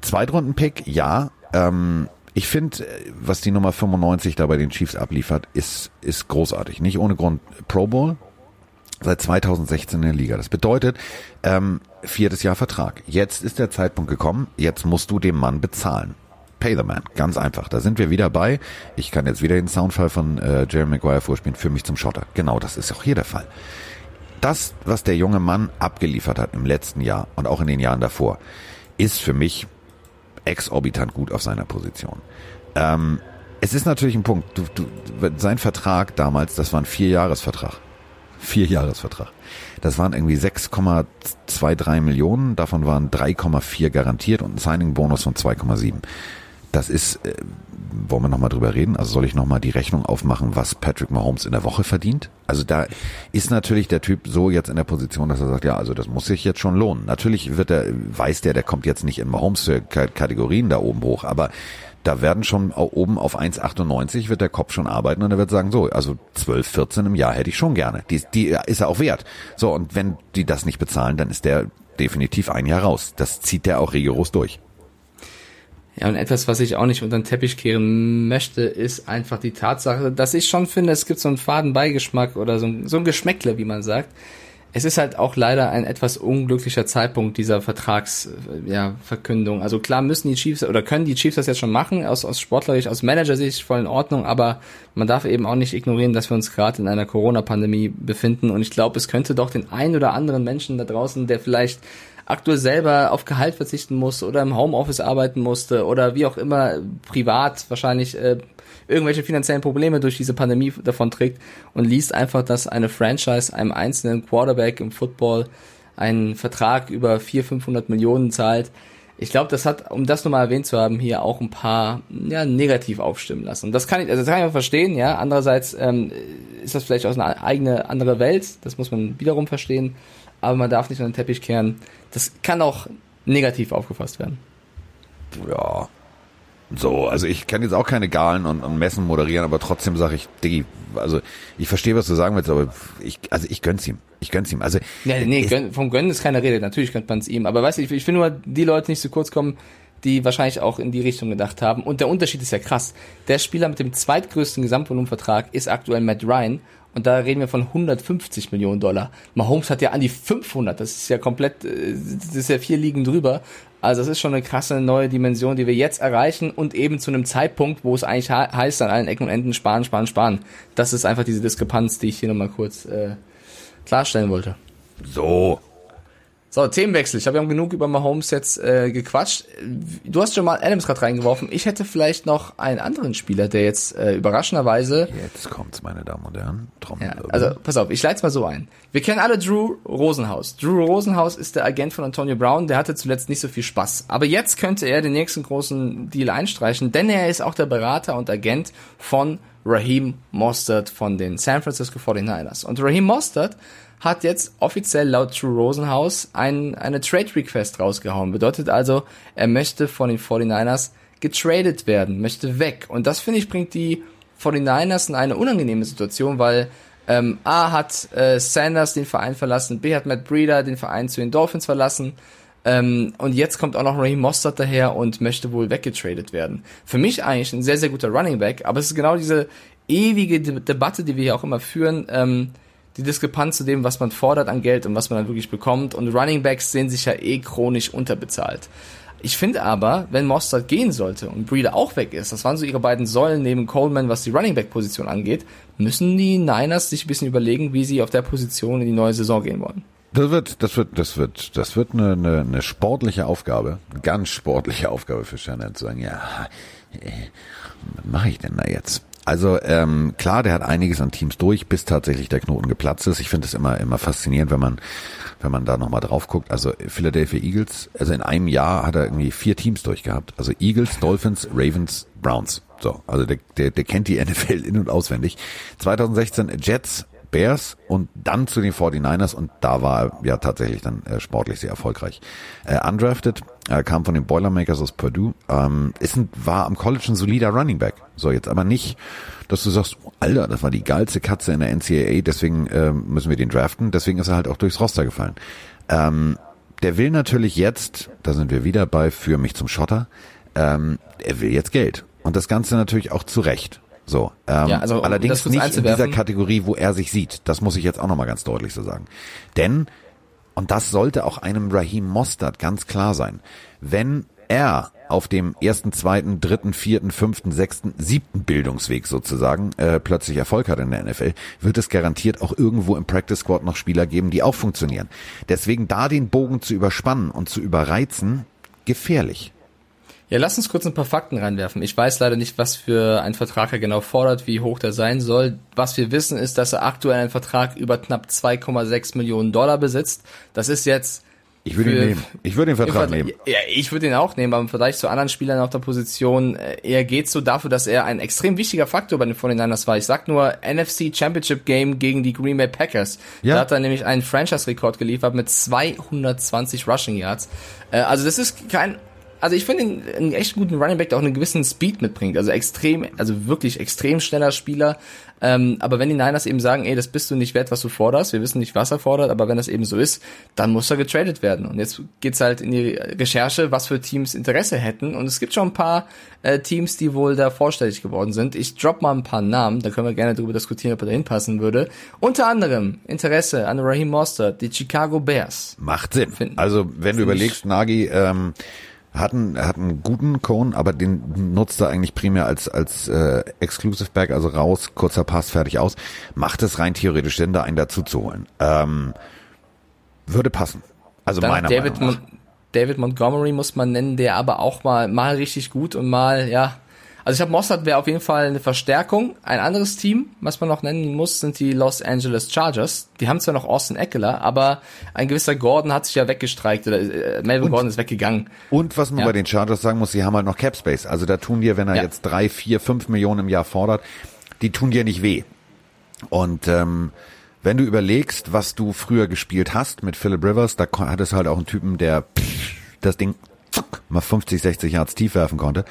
Zweitrunden-Pick, ja. Ähm, ich finde, was die Nummer 95 da bei den Chiefs abliefert, ist, ist großartig. Nicht ohne Grund Pro Bowl. Seit 2016 in der Liga. Das bedeutet, ähm, viertes Jahr Vertrag. Jetzt ist der Zeitpunkt gekommen. Jetzt musst du dem Mann bezahlen. Pay the man. Ganz einfach. Da sind wir wieder bei. Ich kann jetzt wieder den Soundfall von äh, Jerry Maguire vorspielen. Für mich zum Schotter. Genau, das ist auch hier der Fall. Das, was der junge Mann abgeliefert hat im letzten Jahr und auch in den Jahren davor, ist für mich exorbitant gut auf seiner Position. Ähm, es ist natürlich ein Punkt. Du, du, sein Vertrag damals, das war ein Vierjahresvertrag. Vierjahresvertrag. Das waren irgendwie 6,23 Millionen, davon waren 3,4 garantiert und ein Signing-Bonus von 2,7. Das ist, äh, wollen wir nochmal drüber reden? Also soll ich nochmal die Rechnung aufmachen, was Patrick Mahomes in der Woche verdient? Also da ist natürlich der Typ so jetzt in der Position, dass er sagt, ja, also das muss sich jetzt schon lohnen. Natürlich wird er, weiß der, der kommt jetzt nicht in Mahomes-Kategorien da oben hoch, aber da werden schon oben auf 1,98 wird der Kopf schon arbeiten und er wird sagen, so, also 12, 14 im Jahr hätte ich schon gerne. Die, die ist er auch wert. So, und wenn die das nicht bezahlen, dann ist der definitiv ein Jahr raus. Das zieht der auch rigoros durch. Ja, und etwas, was ich auch nicht unter den Teppich kehren möchte, ist einfach die Tatsache, dass ich schon finde, es gibt so einen faden Beigeschmack oder so ein, so ein Geschmäckle, wie man sagt. Es ist halt auch leider ein etwas unglücklicher Zeitpunkt dieser Vertragsverkündung. Ja, Verkündung. also klar müssen die Chiefs oder können die Chiefs das jetzt schon machen, aus, aus sportlerisch, aus Manager-Sicht voll in Ordnung, aber man darf eben auch nicht ignorieren, dass wir uns gerade in einer Corona-Pandemie befinden und ich glaube, es könnte doch den ein oder anderen Menschen da draußen, der vielleicht aktuell selber auf Gehalt verzichten muss oder im Homeoffice arbeiten musste oder wie auch immer privat wahrscheinlich äh, irgendwelche finanziellen Probleme durch diese Pandemie davon trägt und liest einfach, dass eine Franchise einem einzelnen Quarterback im Football einen Vertrag über 400, 500 Millionen zahlt. Ich glaube, das hat, um das nochmal erwähnt zu haben, hier auch ein paar ja, negativ aufstimmen lassen. Und das kann ich, also das kann ich auch verstehen, ja. Andererseits ähm, ist das vielleicht aus einer eigenen andere Welt, das muss man wiederum verstehen, aber man darf nicht an den Teppich kehren. Das kann auch negativ aufgefasst werden. Ja. So, also ich kann jetzt auch keine Galen und, und Messen moderieren, aber trotzdem sage ich, Diggi, also ich verstehe, was du sagen willst, aber ich, also ich gönn's ihm. Ich gönn's ihm. Also ja, nee, gönn, vom Gönnen ist keine Rede. Natürlich gönnt man es ihm. Aber weißt du, ich, ich will nur die Leute nicht zu kurz kommen, die wahrscheinlich auch in die Richtung gedacht haben. Und der Unterschied ist ja krass. Der Spieler mit dem zweitgrößten Gesamtvolumenvertrag ist aktuell Matt Ryan. Und da reden wir von 150 Millionen Dollar. Mahomes hat ja an die 500. Das ist ja komplett, äh, das ist ja vier Ligen drüber. Also das ist schon eine krasse neue Dimension, die wir jetzt erreichen und eben zu einem Zeitpunkt, wo es eigentlich heißt, an allen Ecken und Enden sparen, sparen, sparen. Das ist einfach diese Diskrepanz, die ich hier nochmal kurz äh, klarstellen wollte. So, so, Themenwechsel. Ich habe ja genug über Mahomes jetzt äh, gequatscht. Du hast schon mal Adams gerade reingeworfen. Ich hätte vielleicht noch einen anderen Spieler, der jetzt äh, überraschenderweise. Jetzt kommt's, meine Damen und Herren. Ja, also pass auf, ich leite es mal so ein. Wir kennen alle Drew Rosenhaus. Drew Rosenhaus ist der Agent von Antonio Brown. Der hatte zuletzt nicht so viel Spaß. Aber jetzt könnte er den nächsten großen Deal einstreichen, denn er ist auch der Berater und Agent von Raheem Mostert von den San Francisco 49ers. Und Raheem Mostert hat jetzt offiziell laut True Rosenhaus ein, eine Trade Request rausgehauen. Bedeutet also, er möchte von den 49ers getradet werden, möchte weg. Und das finde ich bringt die 49ers in eine unangenehme Situation, weil ähm, A hat äh, Sanders den Verein verlassen, B hat Matt Breeder den Verein zu den Dolphins verlassen. Ähm, und jetzt kommt auch noch Raheem Mostert daher und möchte wohl weggetradet werden. Für mich eigentlich ein sehr, sehr guter Running Back, aber es ist genau diese ewige De Debatte, die wir hier auch immer führen. Ähm, die Diskrepanz zu dem, was man fordert an Geld und was man dann wirklich bekommt. Und Running Backs sehen sich ja eh chronisch unterbezahlt. Ich finde aber, wenn Mostert gehen sollte und Breeder auch weg ist, das waren so ihre beiden Säulen neben Coleman, was die Running Back Position angeht, müssen die Niners sich ein bisschen überlegen, wie sie auf der Position in die neue Saison gehen wollen. Das wird, das wird, das wird, das wird eine, eine, eine sportliche Aufgabe, ganz sportliche Aufgabe für Shannon zu sagen, ja, äh, was mache ich denn da jetzt? Also ähm, klar, der hat einiges an Teams durch, bis tatsächlich der Knoten geplatzt ist. Ich finde es immer immer faszinierend, wenn man wenn man da nochmal drauf guckt. Also Philadelphia Eagles, also in einem Jahr hat er irgendwie vier Teams durchgehabt. Also Eagles, Dolphins, Ravens, Browns. So, also der, der, der kennt die NFL in und auswendig. 2016 Jets, Bears und dann zu den 49ers und da war er ja tatsächlich dann äh, sportlich sehr erfolgreich. Äh, undrafted, äh, kam von den Boilermakers aus Purdue, ähm, ist ein, war am College ein solider Running Back. So, jetzt aber nicht, dass du sagst, oh, Alter, das war die geilste Katze in der NCAA, deswegen äh, müssen wir den draften, deswegen ist er halt auch durchs Roster gefallen. Ähm, der will natürlich jetzt, da sind wir wieder bei, für mich zum Schotter, ähm, er will jetzt Geld. Und das Ganze natürlich auch zu Recht. So, ähm, ja, also, um allerdings nicht in dieser Kategorie, wo er sich sieht. Das muss ich jetzt auch nochmal ganz deutlich so sagen. Denn, und das sollte auch einem Raheem Mostert ganz klar sein, wenn er auf dem ersten, zweiten, dritten, vierten, fünften, sechsten, siebten Bildungsweg sozusagen äh, plötzlich Erfolg hat in der NFL, wird es garantiert auch irgendwo im Practice Squad noch Spieler geben, die auch funktionieren. Deswegen da den Bogen zu überspannen und zu überreizen, gefährlich. Ja, lass uns kurz ein paar Fakten reinwerfen. Ich weiß leider nicht, was für ein Vertrag er genau fordert, wie hoch der sein soll. Was wir wissen, ist, dass er aktuell einen Vertrag über knapp 2,6 Millionen Dollar besitzt. Das ist jetzt ich würde ihn nehmen. Ich würde den Vertrag nehmen. Ja, ich würde ihn auch nehmen, aber im Vergleich zu anderen Spielern auf der Position, äh, er geht so dafür, dass er ein extrem wichtiger Faktor bei den 49ers war. Ich sag nur NFC Championship Game gegen die Green Bay Packers. Ja. Da hat er nämlich einen Franchise-Rekord geliefert mit 220 Rushing Yards. Äh, also das ist kein also ich finde einen echt guten Running Back, der auch einen gewissen Speed mitbringt. Also extrem, also wirklich extrem schneller Spieler. Ähm, aber wenn die Niners eben sagen, ey, das bist du nicht wert, was du forderst, wir wissen nicht, was er fordert, aber wenn das eben so ist, dann muss er getradet werden. Und jetzt geht's halt in die Recherche, was für Teams Interesse hätten. Und es gibt schon ein paar äh, Teams, die wohl da vorstellig geworden sind. Ich drop mal ein paar Namen, da können wir gerne darüber diskutieren, ob er da hinpassen würde. Unter anderem Interesse an Raheem Mostert, die Chicago Bears. Macht Sinn. Finden, also wenn du überlegst, Nagi, ähm, hat einen, hat einen guten Cone, aber den nutzt er eigentlich primär als, als äh, Exclusive Back, also raus, kurzer Pass, fertig aus. Macht es rein theoretisch Sinn, da einen dazu zu holen. Ähm, würde passen. Also Dann meiner David Meinung nach. Mon David Montgomery muss man nennen, der aber auch mal, mal richtig gut und mal, ja, Also ich habe Mossad wäre auf jeden Fall eine Verstärkung. Ein anderes Team, was man noch nennen muss, sind die Los Angeles Chargers. Die haben zwar noch Austin Eckler, aber ein gewisser Gordon hat sich ja weggestreikt oder äh, Melvin Und- Gordon ist weggegangen. Und was man Ja. bei den Chargers sagen muss, sie haben halt noch Cap Space. Also da tun dir, wenn er Ja. jetzt drei, vier, fünf Millionen im Jahr fordert, die tun dir nicht weh. Und ähm, wenn du überlegst, was du früher gespielt hast mit Philip Rivers, da hattest du halt auch einen Typen, der pff, das Ding zack, mal 50, 60 Yards tief werfen konnte.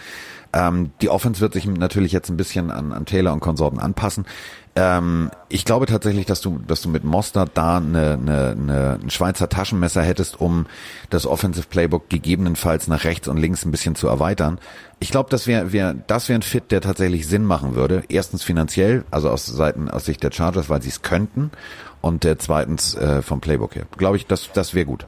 Ähm, die Offense wird sich natürlich jetzt ein bisschen an, an Taylor und Konsorten anpassen. Ähm, ich glaube tatsächlich, dass du, dass du mit Mostert da eine, eine, eine, ein Schweizer Taschenmesser hättest, um das Offensive Playbook gegebenenfalls nach rechts und links ein bisschen zu erweitern. Ich glaube, das wäre wär, das wäre ein Fit, der tatsächlich Sinn machen würde. Erstens finanziell, also aus Seiten aus Sicht der Chargers, weil sie es könnten, und äh, zweitens äh, vom Playbook her. Glaube ich, das das wäre gut.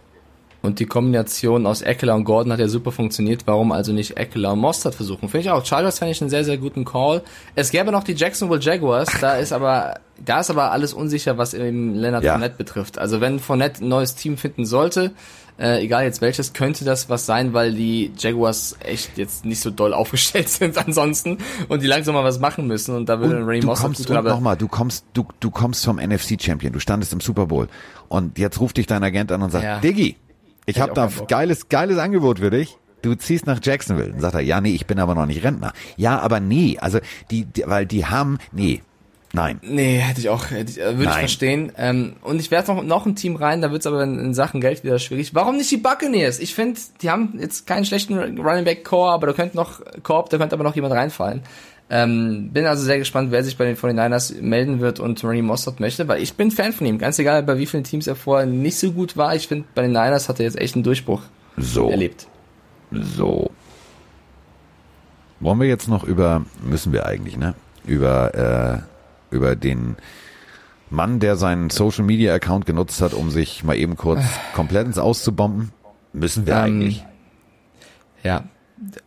Und die Kombination aus Eckler und Gordon hat ja super funktioniert. Warum also nicht Eckler und Mostert versuchen? Finde ich auch. Chargers fände ich einen sehr, sehr guten Call. Es gäbe noch die Jacksonville Jaguars. Da ist aber, da ist aber alles unsicher, was eben Leonard Ja. Fournette betrifft. Also wenn Fournette ein neues Team finden sollte, äh, egal jetzt welches, könnte das was sein, weil die Jaguars echt jetzt nicht so doll <laughs> aufgestellt sind ansonsten und die langsam mal was machen müssen. Und da würde Ray Mostert kommst tun. und Aber nochmal, du kommst, du, du kommst vom NFC Champion, du standest im Super Bowl und jetzt ruft dich dein Agent an und sagt, Ja. Diggi, ich habe da geiles, geiles Angebot für dich. Du ziehst nach Jacksonville. Dann sagt er, ja, nee, ich bin aber noch nicht Rentner. Ja, aber nee, also die, die weil die haben, nee, nein. Nee, hätte ich auch, hätte ich, äh, würde ich Nein. verstehen. Ähm, und ich werfe noch, noch ein Team rein, da wird's aber in, in Sachen Geld wieder schwierig. Warum nicht die Buccaneers? Ich finde, die haben jetzt keinen schlechten Running Back Core, aber da könnte noch Korb, da könnte aber noch jemand reinfallen. Ähm, bin also sehr gespannt, wer sich bei den 49ers melden wird und Randy Mossad möchte, weil ich bin Fan von ihm. Ganz egal, bei wie vielen Teams er vorher nicht so gut war. Ich finde, bei den Niners hat er jetzt echt einen Durchbruch So, erlebt. so. Wollen wir jetzt noch über, müssen wir eigentlich, ne? Über, äh, über den Mann, der seinen Social Media Account genutzt hat, um sich mal eben kurz <sighs> komplett ins Auszubomben? Müssen wir Ähm, eigentlich. Ja.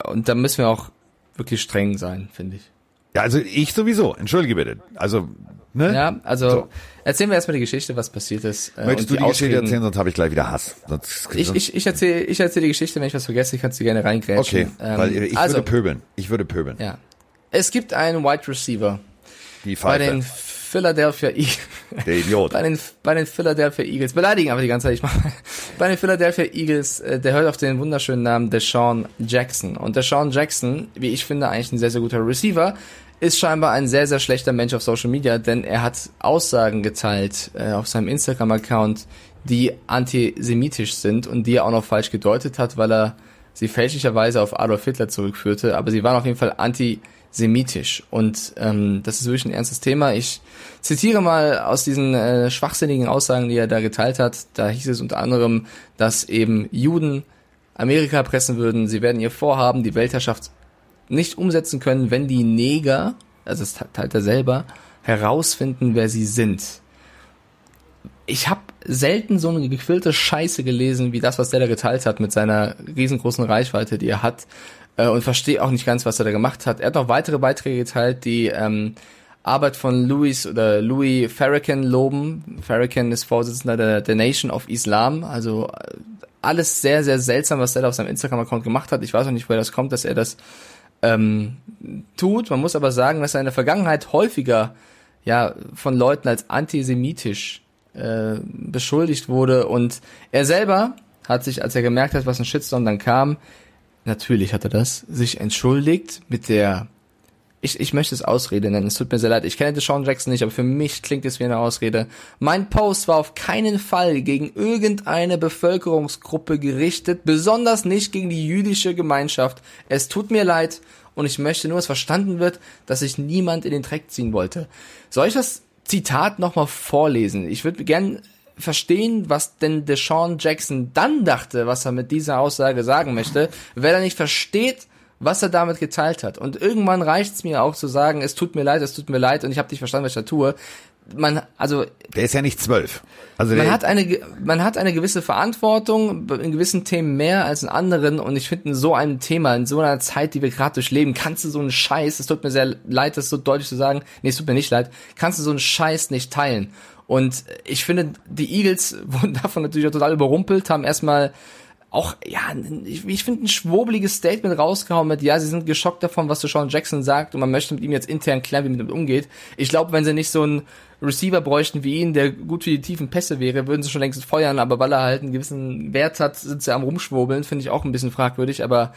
Und da müssen wir auch wirklich streng sein, finde ich. Ja, also ich sowieso. Entschuldige bitte. Also, ne? Ja, also So. erzählen wir erstmal die Geschichte, was passiert ist. äh, Möchtest du und die Geschichte erzählen, sonst habe ich gleich wieder Hass. Sonst, Ich, ich, ich erzähle ich erzähl die Geschichte, wenn ich was vergesse, kannst du gerne reingrätschen. okay, Ähm, weil ich also, würde pöbeln. Ich würde pöbeln. ja. Es gibt einen Wide Receiver Die bei Pfeife. den Philadelphia Eagles. Der Idiot. Bei den, bei den Philadelphia Eagles. Beleidigen aber die ganze Zeit. Ich mach, bei den Philadelphia Eagles, äh, der hört auf den wunderschönen Namen Deshaun Jackson. Und Deshaun Jackson, wie ich finde, eigentlich ein sehr, sehr guter Receiver, ist scheinbar ein sehr, sehr schlechter Mensch auf Social Media, denn er hat Aussagen geteilt äh, auf seinem Instagram-Account, die antisemitisch sind und die er auch noch falsch gedeutet hat, weil er sie fälschlicherweise auf Adolf Hitler zurückführte. Aber sie waren auf jeden Fall antisemitisch. Und ähm, das ist wirklich ein ernstes Thema. Ich zitiere mal aus diesen äh, schwachsinnigen Aussagen, die er da geteilt hat. Da hieß es unter anderem, dass eben Juden Amerika pressen würden. Sie werden ihr Vorhaben, die Weltherrschaft nicht umsetzen können, wenn die Neger, also das teilt er selber, herausfinden, wer sie sind. Ich habe selten so eine gequillte Scheiße gelesen, wie das, was der da geteilt hat mit seiner riesengroßen Reichweite, die er hat. Äh, und verstehe auch nicht ganz, was er da gemacht hat. Er hat noch weitere Beiträge geteilt, die ähm, Arbeit von Louis oder Louis Farrakhan loben. Farrakhan ist Vorsitzender der, der Nation of Islam. Also äh, alles sehr, sehr seltsam, was der da auf seinem Instagram-Account gemacht hat. Ich weiß auch nicht, woher das kommt, dass er das ähm, tut. Man muss aber sagen, dass er in der Vergangenheit häufiger ja von Leuten als antisemitisch äh, beschuldigt wurde und er selber hat sich, als er gemerkt hat, was ein Shitstorm dann kam, natürlich hat er das, sich entschuldigt mit der ich, ich möchte es Ausrede nennen, es tut mir sehr leid. Ich kenne Deshaun Jackson nicht, aber für mich klingt es wie eine Ausrede. Mein Post war auf keinen Fall gegen irgendeine Bevölkerungsgruppe gerichtet, besonders nicht gegen die jüdische Gemeinschaft. Es tut mir leid und ich möchte nur, dass verstanden wird, dass ich niemand in den Dreck ziehen wollte. Soll ich das Zitat nochmal vorlesen? Ich würde gern verstehen, was denn Deshaun Jackson dann dachte, was er mit dieser Aussage sagen möchte, wenn er nicht versteht, was er damit geteilt hat. Und irgendwann reicht's mir auch zu sagen, es tut mir leid, es tut mir leid und ich habe nicht verstanden, was ich da tue. Man, also Der ist ja nicht zwölf. Also man hat eine man hat eine gewisse Verantwortung in gewissen Themen mehr als in anderen und ich finde in so einem Thema in so einer Zeit, die wir gerade durchleben, kannst du so einen Scheiß, es tut mir sehr leid, das so deutlich zu sagen, nee, es tut mir nicht leid, kannst du so einen Scheiß nicht teilen. Und ich finde, die Eagles <laughs> wurden davon natürlich auch total überrumpelt, haben erstmal auch, ja, ich, ich finde ein schwobeliges Statement rausgehauen mit, ja, sie sind geschockt davon, was Sean Jackson sagt und man möchte mit ihm jetzt intern klären, wie mit ihm umgeht. Ich glaube, wenn sie nicht so einen Receiver bräuchten wie ihn, der gut für die tiefen Pässe wäre, würden sie schon längst feuern, aber weil er halt einen gewissen Wert hat, sind sie am rumschwobeln, finde ich auch ein bisschen fragwürdig, aber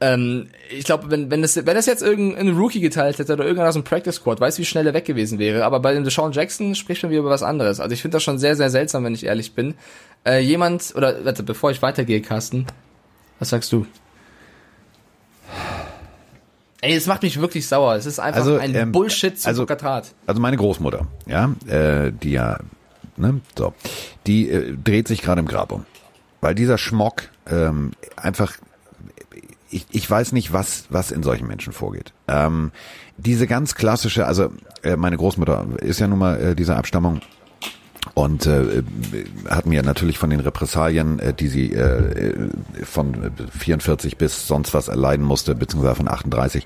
ähm, ich glaube, wenn, wenn, das, wenn das jetzt irgendein Rookie geteilt hätte oder irgendeiner aus dem Practice Squad, weiß wie schnell er weg gewesen wäre. Aber bei dem Deshaun Jackson spricht man wieder über was anderes. Also ich finde das schon sehr, sehr seltsam, wenn ich ehrlich bin. Äh, jemand, oder warte, bevor ich weitergehe, Carsten, was sagst du? Ey, es macht mich wirklich sauer. Es ist einfach Also, ein ähm, Bullshit zu also-. Also meine Großmutter, ja, äh, die ja, ne, so, die äh, dreht sich gerade im Grab um. Weil dieser Schmock ähm, einfach, ich, ich weiß nicht, was, was in solchen Menschen vorgeht. Ähm, diese ganz klassische, also äh, meine Großmutter ist ja nun mal äh, dieser Abstammung und äh, hat mir natürlich von den Repressalien, äh, die sie äh, von 44 bis sonst was erleiden musste, beziehungsweise von 38,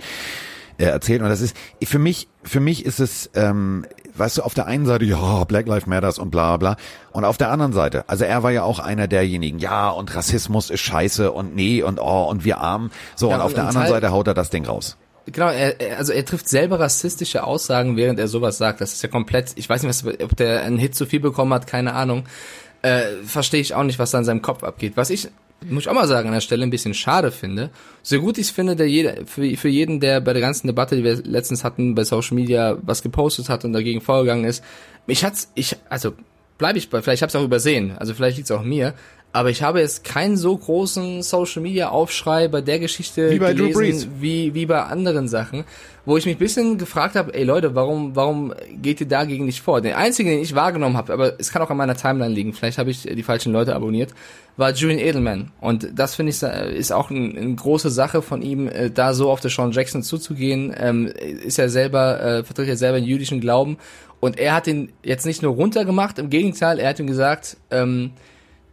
äh, erzählt. Und das ist für mich, für mich ist es, ähm, weißt du, auf der einen Seite, ja, Black Lives Matters und bla bla. Und auf der anderen Seite, also er war ja auch einer derjenigen, ja, und Rassismus ist scheiße und nee und oh und wir arm. So, Ja, und auf der anderen Teil- Seite haut er das Ding raus. Genau, er, also er trifft selber rassistische Aussagen, während er sowas sagt. Das ist ja komplett, ich weiß nicht, was, ob der einen Hit zu viel bekommen hat, keine Ahnung. Äh, Verstehe ich auch nicht, was da in seinem Kopf abgeht. Was ich, muss ich auch mal sagen, an der Stelle ein bisschen schade finde, so gut ich es finde, der jeder, für, für jeden, der bei der ganzen Debatte, die wir letztens hatten, bei Social Media was gepostet hat und dagegen vorgegangen ist, mich hat's, ich, also bleibe ich bei, vielleicht ich auch übersehen, also vielleicht liegt's auch mir, aber ich habe jetzt keinen so großen Social Media Aufschrei bei der Geschichte Wie bei gelesen, wie, wie bei anderen Sachen, wo ich mich ein bisschen gefragt habe, ey Leute, warum, warum geht ihr dagegen nicht vor? Der einzige, den ich wahrgenommen habe, aber es kann auch an meiner Timeline liegen, vielleicht habe ich die falschen Leute abonniert, war Julian Edelman. Und das finde ich ist auch ein, eine große Sache von ihm, äh, da so auf der Sean Jackson zuzugehen. Ähm, ist er selber, äh, vertritt ja selber den jüdischen Glauben. Und er hat ihn jetzt nicht nur runtergemacht, im Gegenteil, er hat ihm gesagt, ähm,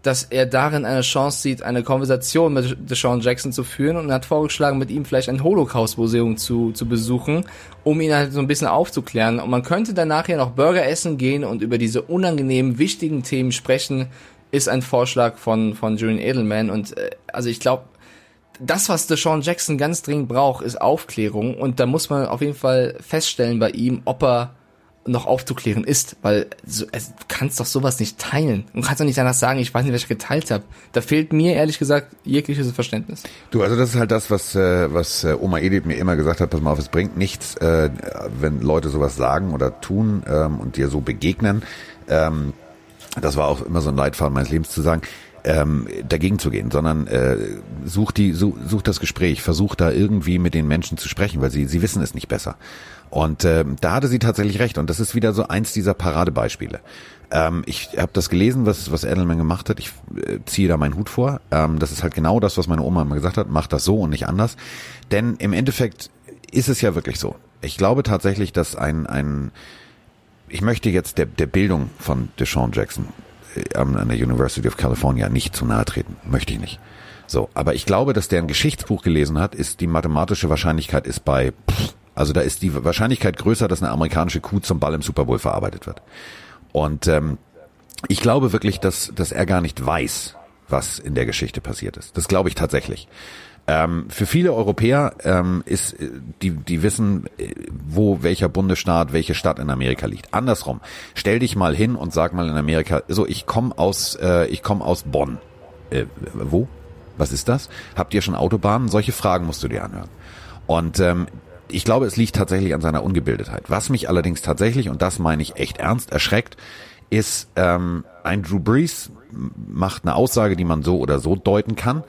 dass er darin eine Chance sieht, eine Konversation mit Deshaun Jackson zu führen und hat vorgeschlagen, mit ihm vielleicht ein Holocaust-Museum zu, zu besuchen, um ihn halt so ein bisschen aufzuklären. Und man könnte danach ja noch Burger essen gehen und über diese unangenehmen, wichtigen Themen sprechen, ist ein Vorschlag von, von Julian Edelman. Und äh, also ich glaube, das, was Deshaun Jackson ganz dringend braucht, ist Aufklärung. Und da muss man auf jeden Fall feststellen bei ihm, ob er noch aufzuklären ist, weil so, es, du kannst doch sowas nicht teilen. Du kannst doch nicht danach sagen, ich weiß nicht, was ich geteilt habe. Da fehlt mir ehrlich gesagt jegliches Verständnis. Du, also das ist halt das, was, äh, was äh, Oma Edith mir immer gesagt hat, pass mal auf, es bringt nichts, äh, wenn Leute sowas sagen oder tun ähm, und dir so begegnen. Ähm, das war auch immer so ein Leitfaden meines Lebens zu sagen, ähm, dagegen zu gehen, sondern äh, such, such das Gespräch, versuch da irgendwie mit den Menschen zu sprechen, weil sie, sie wissen es nicht besser. Und ähm, da hatte sie tatsächlich recht. Und das ist wieder so eins dieser Paradebeispiele. Ähm, ich habe das gelesen, was, was Edelman gemacht hat. Ich äh, ziehe da meinen Hut vor. Ähm, das ist halt genau das, was meine Oma immer gesagt hat. Mach das so und nicht anders. Denn im Endeffekt ist es ja wirklich so. Ich glaube tatsächlich, dass ein, ein ich möchte jetzt der, der Bildung von Deshaun Jackson äh, an an der University of California nicht zu nahe treten. Möchte ich nicht. So, aber ich glaube, dass der ein Geschichtsbuch gelesen hat, ist die mathematische Wahrscheinlichkeit ist bei, pff, also da ist die Wahrscheinlichkeit größer, dass eine amerikanische Kuh zum Ball im Super Bowl verarbeitet wird. Und ähm, ich glaube wirklich, dass, dass er gar nicht weiß, was in der Geschichte passiert ist. Das glaube ich tatsächlich. Ähm, für viele Europäer ähm, ist, äh, die, die wissen, äh, wo welcher Bundesstaat, welche Stadt in Amerika liegt. Andersrum, stell dich mal hin und sag mal in Amerika, so ich komme aus, äh, ich komme aus Bonn. Äh, wo? Was ist das? Habt ihr schon Autobahnen? Solche Fragen musst du dir anhören. Und ähm, ich glaube, es liegt tatsächlich an seiner Ungebildetheit. Was mich allerdings tatsächlich, und das meine ich echt ernst, erschreckt, ist ähm, ein Drew Brees macht eine Aussage, die man so oder so deuten kann,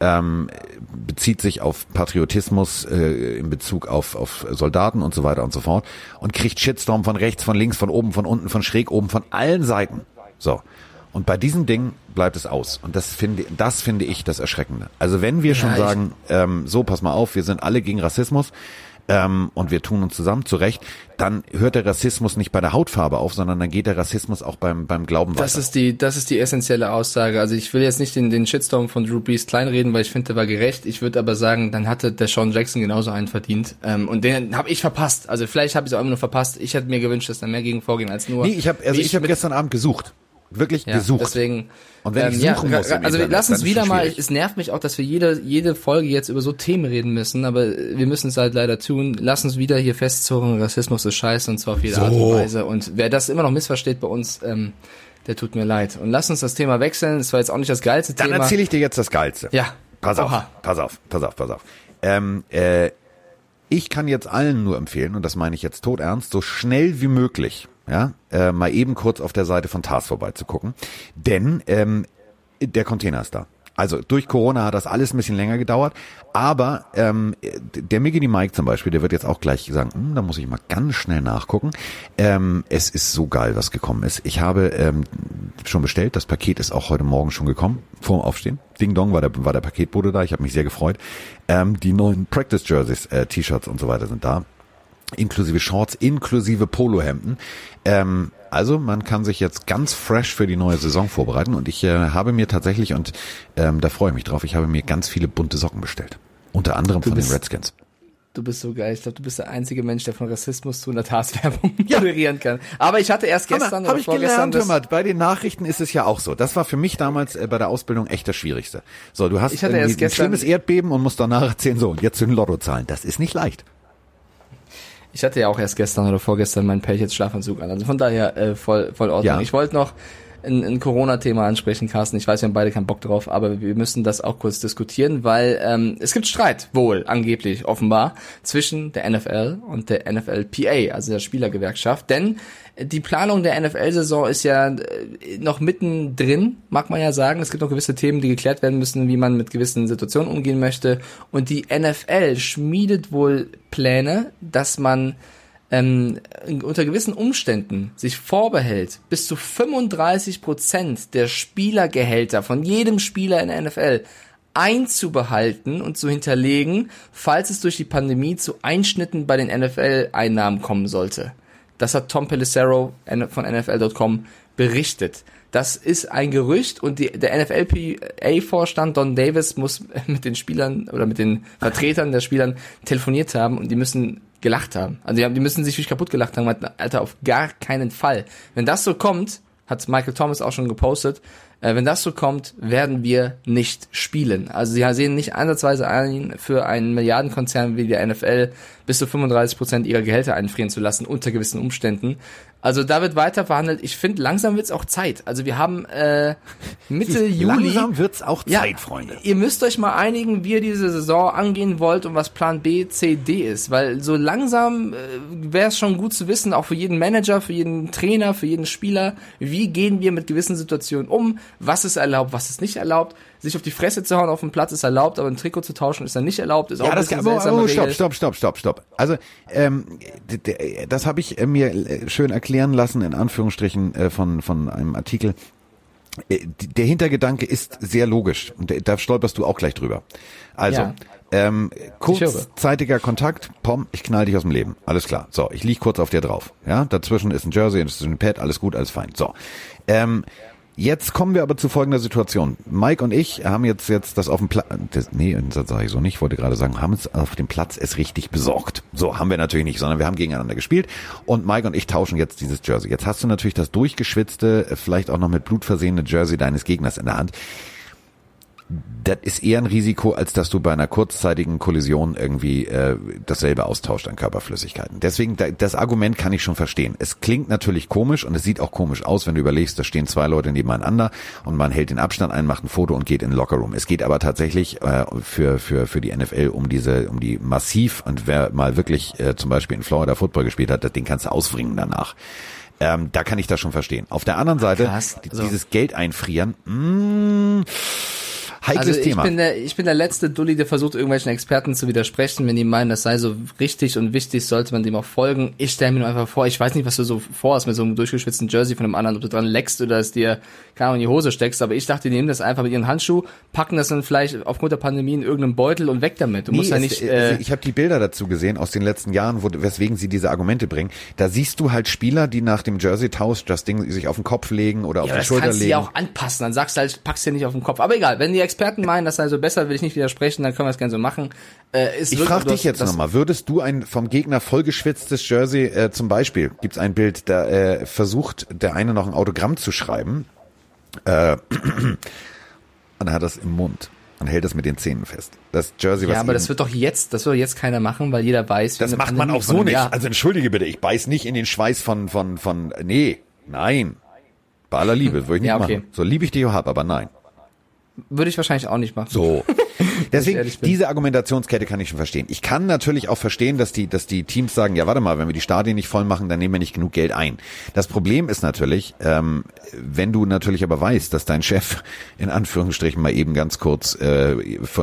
ähm, bezieht sich auf Patriotismus äh, in Bezug auf, auf Soldaten und so weiter und so fort und kriegt Shitstorm von rechts, von links, von oben, von unten, von schräg oben, von allen Seiten. So. Und bei diesem Ding bleibt es aus. Und das finde, das finde ich das Erschreckende. Also wenn wir schon sagen, ähm, so, pass mal auf, wir sind alle gegen Rassismus ähm, und wir tun uns zusammen zurecht, dann hört der Rassismus nicht bei der Hautfarbe auf, sondern dann geht der Rassismus auch beim, beim Glauben Das weiter. ist die, das ist die essentielle Aussage. Also ich will jetzt nicht den, den Shitstorm von Drew Brees kleinreden, weil ich finde, der war gerecht. Ich würde aber sagen, dann hatte der Sean Jackson genauso einen verdient. Ähm, und den habe ich verpasst. Also vielleicht habe ich es auch immer nur verpasst. Ich hätte mir gewünscht, dass da mehr gegen vorgehen als nur. Nee, ich habe also ich, habe mit- gestern Abend gesucht. Wirklich Ja, gesucht. Deswegen. Und wenn ich ja, suchen muss im also Internet, dann uns wieder mal. Es nervt mich auch, dass wir jede jede Folge jetzt über so Themen reden müssen, aber wir müssen es halt leider tun. Lass uns wieder hier festzurren, Rassismus ist scheiße und zwar auf jede So. Art und Weise. Und wer das immer noch missversteht bei uns, ähm, der tut mir leid. Und lass uns das Thema wechseln. Es war jetzt auch nicht das geilste Dann Thema. erzähle ich dir jetzt das Geilste. Ja. Pass auf, Oha. pass auf, pass auf, pass auf. Ähm, äh, ich kann jetzt allen nur empfehlen, und das meine ich jetzt todernst, so schnell wie möglich, ja, äh, mal eben kurz auf der Seite von TARS vorbeizugucken. Denn ähm, der Container ist da. Also durch Corona hat das alles ein bisschen länger gedauert, aber ähm, der Miggity Mike zum Beispiel, der wird jetzt auch gleich sagen, hm, da muss ich mal ganz schnell nachgucken. Ähm, es ist so geil, was gekommen ist. Ich habe ähm, schon bestellt, das Paket ist auch heute Morgen schon gekommen, vorm Aufstehen. Ding Dong war der, war der Paketbote da, ich habe mich sehr gefreut. Ähm, die neuen Practice Jerseys, äh, T-Shirts und so weiter sind da inklusive Shorts, inklusive Polohemden. Ähm, also man kann sich jetzt ganz fresh für die neue Saison vorbereiten und ich äh, habe mir tatsächlich, und ähm, da freue ich mich drauf, ich habe mir ganz viele bunte Socken bestellt. Unter anderem von den bist- Redskins. Du bist so geil. Ich glaube, du bist der einzige Mensch, der von Rassismus zu einer Tarswerbung <laughs> moderieren kann. Aber ich hatte erst gestern Habe oder ich vorgestern gelernt, das, hör mal, bei den Nachrichten ist es ja auch so. Das war für mich damals äh, bei der Ausbildung echt das Schwierigste. So, du hast Ich hatte erst gestern- ein schlimmes Erdbeben und musst danach <laughs> erzählen, so, und jetzt den Lottozahlen. Das ist nicht leicht. Ich hatte ja auch erst gestern oder vorgestern meinen Patriots Schlafanzug an. Also von daher äh, voll voll Ordnung. Ja. Ich wollte noch ein, ein Corona-Thema ansprechen, Carsten. Ich weiß, wir haben beide keinen Bock drauf, aber wir müssen das auch kurz diskutieren, weil ähm, es gibt Streit, wohl angeblich offenbar, zwischen der NFL und der NFLPA, also der Spielergewerkschaft. Denn die Planung der NFL-Saison ist ja äh, noch mittendrin, mag man ja sagen. Es gibt noch gewisse Themen, die geklärt werden müssen, wie man mit gewissen Situationen umgehen möchte. Und die NFL schmiedet wohl Pläne, dass man ähm, unter gewissen Umständen sich vorbehält, bis zu 35 Prozent der Spielergehälter von jedem Spieler in der NFL einzubehalten und zu hinterlegen, falls es durch die Pandemie zu Einschnitten bei den NFL-Einnahmen kommen sollte. Das hat Tom Pelissero von NFL.com berichtet. Das ist ein Gerücht und die, der NFLPA-Vorstand Don Davis muss <laughs> mit den Spielern oder mit den Vertretern der Spielern telefoniert haben und die müssen gelacht haben. Also die, haben, die müssen sich wirklich kaputt gelacht haben. Alter, auf gar keinen Fall. Wenn das so kommt, hat Michael Thomas auch schon gepostet, äh, wenn das so kommt, werden wir nicht spielen. Also sie sehen nicht ansatzweise ein, für einen Milliardenkonzern wie der NFL bis zu 35 Prozent ihrer Gehälter einfrieren zu lassen unter gewissen Umständen. Also da wird weiter verhandelt. Ich finde, langsam wird's auch Zeit. Also wir haben äh, <laughs> Mitte Juli. Langsam wird's auch Ja, Zeit, Freunde. Ihr müsst euch mal einigen, wie ihr diese Saison angehen wollt und was Plan B, C, D ist. Weil so langsam äh, wäre es schon gut zu wissen, auch für jeden Manager, für jeden Trainer, für jeden Spieler, wie gehen wir mit gewissen Situationen um, was ist erlaubt, was ist nicht erlaubt. Sich auf die Fresse zu hauen auf dem Platz ist erlaubt, aber ein Trikot zu tauschen ist dann nicht erlaubt. Ist auch Ja, ein das bisschen kann, oh, oh, stopp, stopp, stopp, stopp, stopp. Also, ähm, das habe ich äh, mir äh, schön erklären lassen, in Anführungsstrichen, äh, von, von einem Artikel. Der Hintergedanke ist sehr logisch und da stolperst du auch gleich drüber. Also, Ja. ähm, kurzzeitiger Kontakt, pom, ich knall dich aus dem Leben. Alles klar. So, ich lieg kurz auf dir drauf. Ja, dazwischen ist ein Jersey, ist ein Pad, alles gut, alles fein. So. Ähm, Jetzt kommen wir aber zu folgender Situation. Mike und ich haben jetzt jetzt das auf dem Platz, nee, das sage ich so nicht, wollte gerade sagen, haben es auf dem Platz es richtig besorgt. So haben wir natürlich nicht, sondern wir haben gegeneinander gespielt und Mike und ich tauschen jetzt dieses Jersey. Jetzt hast du natürlich das durchgeschwitzte, vielleicht auch noch mit Blut versehene Jersey deines Gegners in der Hand das ist eher ein Risiko, als dass du bei einer kurzzeitigen Kollision irgendwie äh, dasselbe austauscht an Körperflüssigkeiten. Deswegen, da, das Argument kann ich schon verstehen. Es klingt natürlich komisch und es sieht auch komisch aus, wenn du überlegst, da stehen zwei Leute nebeneinander und man hält den Abstand ein, macht ein Foto und geht in den Lockerroom. Es geht aber tatsächlich äh, für, für, für die NFL um diese, um die massiv und wer mal wirklich äh, zum Beispiel in Florida Football gespielt hat, Ding kannst du ausbringen danach. Ähm, da kann ich das schon verstehen. Auf der anderen Seite, Krass. Also- dieses Geld einfrieren, mh, heikles Also ich Thema. bin, der, ich bin der letzte Dulli, der versucht, irgendwelchen Experten zu widersprechen. Wenn die meinen, das sei so richtig und wichtig, sollte man dem auch folgen. Ich stelle mir nur einfach vor, ich weiß nicht, was du so vorhast mit so einem durchgeschwitzten Jersey von einem anderen, ob du dran leckst oder es dir, keine Ahnung, in die Hose steckst. Aber ich dachte, die nehmen das einfach mit ihren Handschuh, packen das dann vielleicht aufgrund der Pandemie in irgendeinen Beutel und weg damit. Du musst ja nicht... also Äh, ich habe die Bilder dazu gesehen aus den letzten Jahren, wo, weswegen sie diese Argumente bringen. Da siehst du halt Spieler, die nach dem Jersey-Tausch das Ding sich auf den Kopf legen oder auf ja, die das Schulter kannst du legen. ja auch anpassen. Dann sagst du halt, packst dir nicht auf den Kopf. Aber egal, wenn die Experten meinen, das sei so besser, will ich nicht widersprechen, dann können wir es gerne so machen. Äh, ich frage dich jetzt nochmal, würdest du ein vom Gegner vollgeschwitztes Jersey, äh, zum Beispiel, gibt's ein Bild, da äh, versucht der eine noch ein Autogramm zu schreiben Äh, <clears throat> und er hat das im Mund und hält das mit den Zähnen fest. Das Jersey, was Ja, aber das wird doch jetzt, das wird jetzt keiner machen, weil jeder weiß, wie das macht man auch so nicht. Jahr- Also entschuldige bitte, ich beiß nicht in den Schweiß von, von, von, nee, nein. Bei aller Liebe, würde ich nicht Ja, okay. machen. So lieb ich dich auch hab, aber nein. Würde ich wahrscheinlich auch nicht machen. So. <laughs> Deswegen, diese Argumentationskette kann ich schon verstehen. Ich kann natürlich auch verstehen, dass die, dass die Teams sagen, ja, warte mal, wenn wir die Stadien nicht voll machen, dann nehmen wir nicht genug Geld ein. Das Problem ist natürlich, ähm, wenn du natürlich aber weißt, dass dein Chef <laughs> in Anführungsstrichen mal eben ganz kurz äh,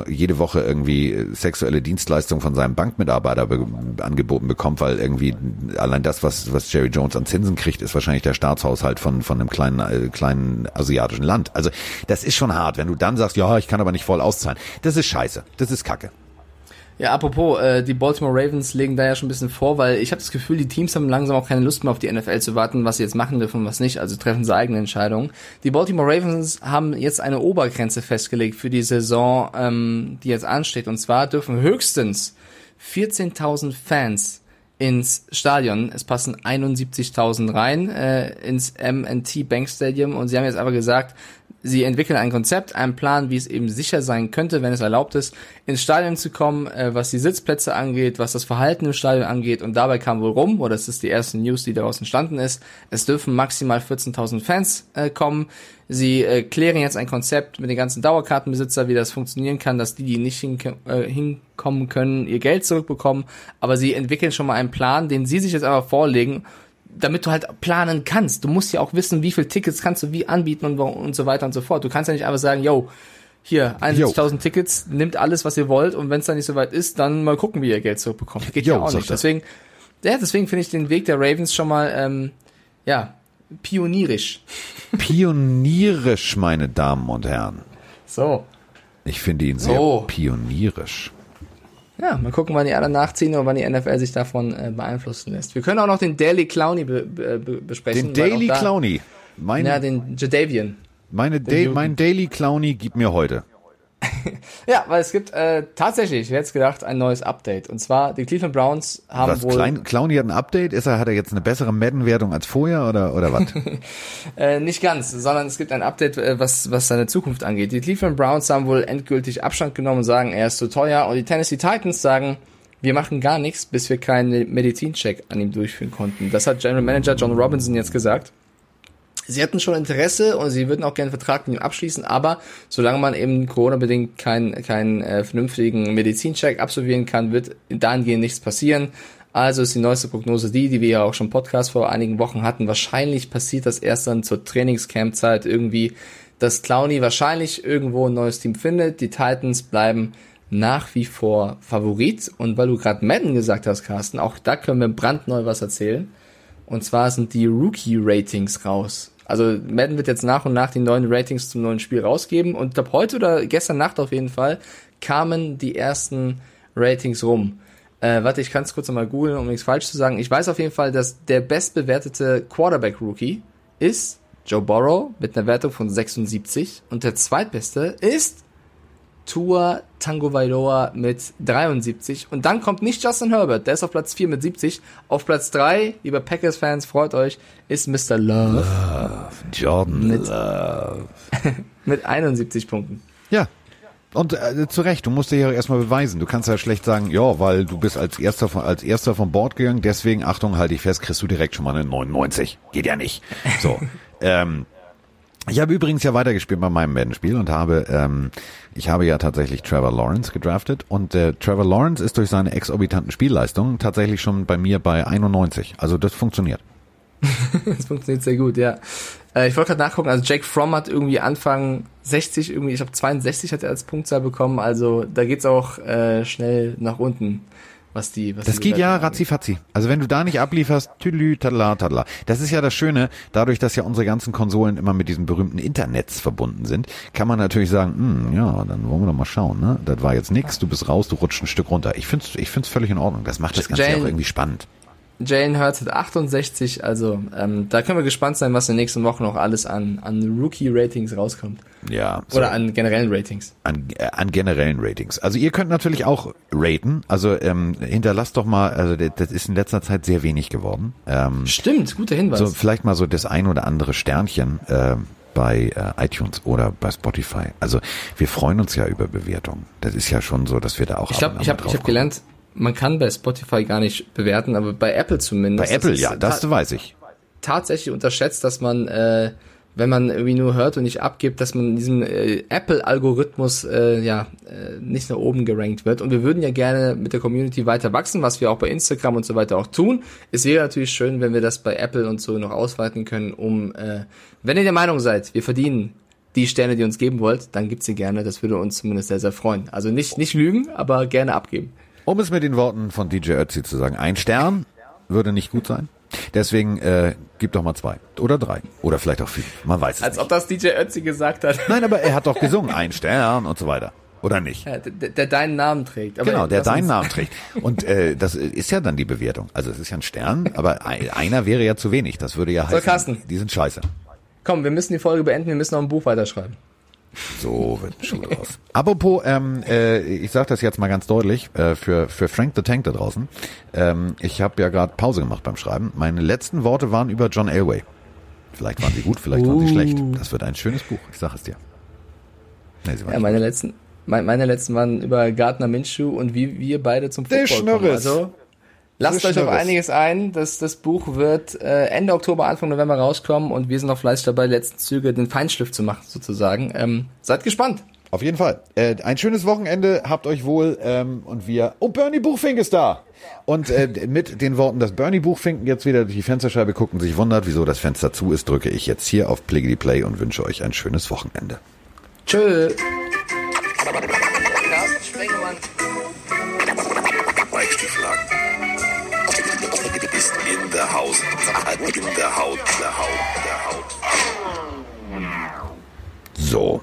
jede Woche irgendwie sexuelle Dienstleistungen von seinem Bankmitarbeiter be angeboten bekommt, weil irgendwie allein das, was, was Jerry Jones an Zinsen kriegt, ist wahrscheinlich der Staatshaushalt von, von einem kleinen, äh, kleinen asiatischen Land. Also das ist schon hart, wenn du dann sagst, ja, ich kann aber nicht voll auszahlen. Das ist scheiße. Das ist Kacke. Ja, apropos, äh, die Baltimore Ravens legen da ja schon ein bisschen vor, weil ich habe das Gefühl, die Teams haben langsam auch keine Lust mehr auf die NFL zu warten, was sie jetzt machen dürfen und was nicht, also treffen sie eigene Entscheidungen. Die Baltimore Ravens haben jetzt eine Obergrenze festgelegt für die Saison, ähm, die jetzt ansteht, und zwar dürfen höchstens 14.000 Fans ins Stadion. Es passen 71.000 rein äh, ins M&T Bank Stadium und sie haben jetzt aber gesagt, sie entwickeln ein Konzept, einen Plan, wie es eben sicher sein könnte, wenn es erlaubt ist, ins Stadion zu kommen, äh, was die Sitzplätze angeht, was das Verhalten im Stadion angeht und dabei kam wohl rum, oder das ist die erste News, die daraus entstanden ist, es dürfen maximal 14.000 Fans äh, kommen. Sie äh, klären jetzt ein Konzept mit den ganzen Dauerkartenbesitzer, wie das funktionieren kann, dass die, die nicht hink äh, hinkommen können, ihr Geld zurückbekommen, aber sie entwickeln schon mal einen Plan, den sie sich jetzt aber vorlegen, damit du halt planen kannst. Du musst ja auch wissen, wie viele Tickets kannst du wie anbieten und, und so weiter und so fort. Du kannst ja nicht einfach sagen, yo, hier, 71.000 Tickets, nimmt alles, was ihr wollt und wenn es dann nicht so weit ist, dann mal gucken, wie ihr Geld zurückbekommt. Geht Jo, ja auch nicht. Deswegen, ja, deswegen finde ich den Weg der Ravens schon mal, ähm, ja, pionierisch. Pionierisch, meine Damen und Herren. So. Ich finde ihn sehr So. pionierisch. Ja, mal gucken, wann die alle nachziehen und wann die NFL sich davon äh, beeinflussen lässt. Wir können auch noch den Daily Clowny be be be besprechen. Den Daily da- Clowny. Mein, Ja, den Jadavian. meine da Juden. mein Daily Clowny gibt mir heute. Ja, weil es gibt äh, tatsächlich, ich hätte jetzt gedacht, ein neues Update. Und zwar, die Cleveland Browns haben Was, wohl Klein, Clowny hat ein Update? Ist er, hat er jetzt eine bessere Madden-Wertung als vorher oder, oder was? <laughs> äh, nicht ganz, sondern es gibt ein Update, äh, was, was seine Zukunft angeht. Die Cleveland Browns haben wohl endgültig Abstand genommen und sagen, er ist zu teuer. Und die Tennessee Titans sagen, wir machen gar nichts, bis wir keinen Medizincheck an ihm durchführen konnten. Das hat General Manager John Robinson jetzt gesagt. Sie hätten schon Interesse und sie würden auch gerne einen Vertrag mit ihm abschließen, aber solange man eben Corona-bedingt keinen keinen äh, vernünftigen Medizincheck absolvieren kann, wird dahingehend nichts passieren. Also ist die neueste Prognose die, die wir ja auch schon im Podcast vor einigen Wochen hatten. Wahrscheinlich passiert das erst dann zur Trainingscamp-Zeit irgendwie, dass Clowny wahrscheinlich irgendwo ein neues Team findet. Die Titans bleiben nach wie vor Favorit. Und weil du gerade Madden gesagt hast, Carsten, auch da können wir brandneu was erzählen. Und zwar sind die Rookie-Ratings raus. Also Madden wird jetzt nach und nach die neuen Ratings zum neuen Spiel rausgeben. Und ab heute oder gestern Nacht auf jeden Fall kamen die ersten Ratings rum. Äh, warte, ich kann es kurz nochmal googeln, um nichts falsch zu sagen. Ich weiß auf jeden Fall, dass der bestbewertete Quarterback-Rookie ist Joe Burrow mit einer Wertung von 76 und der zweitbeste ist Tua Tango Vailoa mit 73 und dann kommt nicht Justin Herbert, der ist auf Platz 4 mit 70. Auf Platz 3, liebe Packers-Fans, freut euch, ist Mr. Love Jordan Mit- Love. <laughs> mit 71 Punkten. Ja. Und äh, zu Recht, du musst dir ja erstmal beweisen. Du kannst ja schlecht sagen, ja, weil du bist als erster von, als erster von Bord gegangen, deswegen, Achtung, halte ich fest, kriegst du direkt schon mal eine 99. Geht ja nicht. So. <laughs> ähm, ich habe übrigens ja weitergespielt bei meinem Madden-Spiel und habe, ähm, ich habe ja tatsächlich Trevor Lawrence gedraftet und äh, Trevor Lawrence ist durch seine exorbitanten Spielleistungen tatsächlich schon bei mir bei 91. Also das funktioniert. <laughs> Das funktioniert sehr gut, ja. Äh, ich wollte gerade nachgucken, also Jake Fromm hat irgendwie Anfang 60, irgendwie, ich glaube 62 hat er als Punktzahl bekommen, also da geht's auch äh, schnell nach unten, was die was Das die geht ja ratzi fatzi. Also wenn du da nicht ablieferst, tüdelü, tadala, tadala. Das ist ja das Schöne, dadurch, dass ja unsere ganzen Konsolen immer mit diesem berühmten Internets verbunden sind, kann man natürlich sagen, hm, ja, dann wollen wir doch mal schauen, ne? Das war jetzt nix, du bist raus, du rutscht ein Stück runter. Ich find's, ich find's völlig in Ordnung. Das macht das Ganze ja auch irgendwie spannend. Jalen Hurts hat 68, also ähm, da können wir gespannt sein, was in den nächsten Wochen noch alles an, an Rookie-Ratings rauskommt. Ja. So. Oder an generellen Ratings. an, äh, an generellen Ratings. Also ihr könnt natürlich auch raten. Also ähm, hinterlasst doch mal, also das ist in letzter Zeit sehr wenig geworden. Ähm, Stimmt, guter Hinweis. so vielleicht mal so das ein oder andere Sternchen. Äh, bei äh, iTunes oder bei Spotify. Also wir freuen uns ja über Bewertungen. Das ist ja schon so, dass wir da auch. Ich glaube, ich habe, ich habe gelernt, man kann bei Spotify gar nicht bewerten, aber bei Apple zumindest. Bei Apple, ja, das weiß ich. Tatsächlich unterschätzt, dass man äh, wenn man irgendwie nur hört und nicht abgibt, dass man in diesem äh, Apple-Algorithmus äh, ja äh, nicht nach oben gerankt wird. Und wir würden ja gerne mit der Community weiter wachsen, was wir auch bei Instagram und so weiter auch tun. Es wäre natürlich schön, wenn wir das bei Apple und so noch ausweiten können, um, äh, wenn ihr der Meinung seid, wir verdienen die Sterne, die ihr uns geben wollt, dann gibt sie gerne. Das würde uns zumindest sehr, sehr freuen. Also nicht, nicht lügen, aber gerne abgeben. Um es mit den Worten von DJ Ötzi zu sagen, ein Stern würde nicht gut sein. Deswegen äh, gib doch mal zwei oder drei oder vielleicht auch fünf. Man weiß es Als nicht. ob das DJ Ötzi gesagt hat. Nein, aber er hat doch gesungen, ein Stern und so weiter. Oder nicht? Ja, der, der deinen Namen trägt. Aber genau, der deinen Namen trägt. Und äh, das ist ja dann die Bewertung. Also es ist ja ein Stern, aber ein, einer wäre ja zu wenig. Das würde ja heißen, Carsten. die sind scheiße. Komm, wir müssen die Folge beenden, wir müssen noch ein Buch weiterschreiben. So wird ein Schuh draus. <laughs> Apropos, ähm, äh, ich sage das jetzt mal ganz deutlich äh, für für Frank the Tank da draußen. Ähm, ich habe ja gerade Pause gemacht beim Schreiben. Meine letzten Worte waren über John Elway. Vielleicht waren sie gut, vielleicht waren sie schlecht. Das wird ein schönes Buch. Ich sage es dir. Nee, sie waren Ja, meine letzten, mein- meine letzten waren über Gardner Minshew und wie wir beide zum Der Football kommen. Schnurres. Also lasst euch auf einiges ein. Das, das Buch wird äh, Ende Oktober, Anfang November rauskommen und wir sind noch fleißig dabei, die letzten Züge den Feinschliff zu machen, sozusagen. Ähm, seid gespannt. Auf jeden Fall. Äh, ein schönes Wochenende, habt euch wohl ähm, und wir. Oh, Bernie Buchfink ist da! Und äh, mit den Worten, dass Bernie Buchfinken jetzt wieder durch die Fensterscheibe guckt und sich wundert, wieso das Fenster zu ist, drücke ich jetzt hier auf Pliggity Play und wünsche euch ein schönes Wochenende. Tschö. In der Haut. Der Haut. Der Haut. So,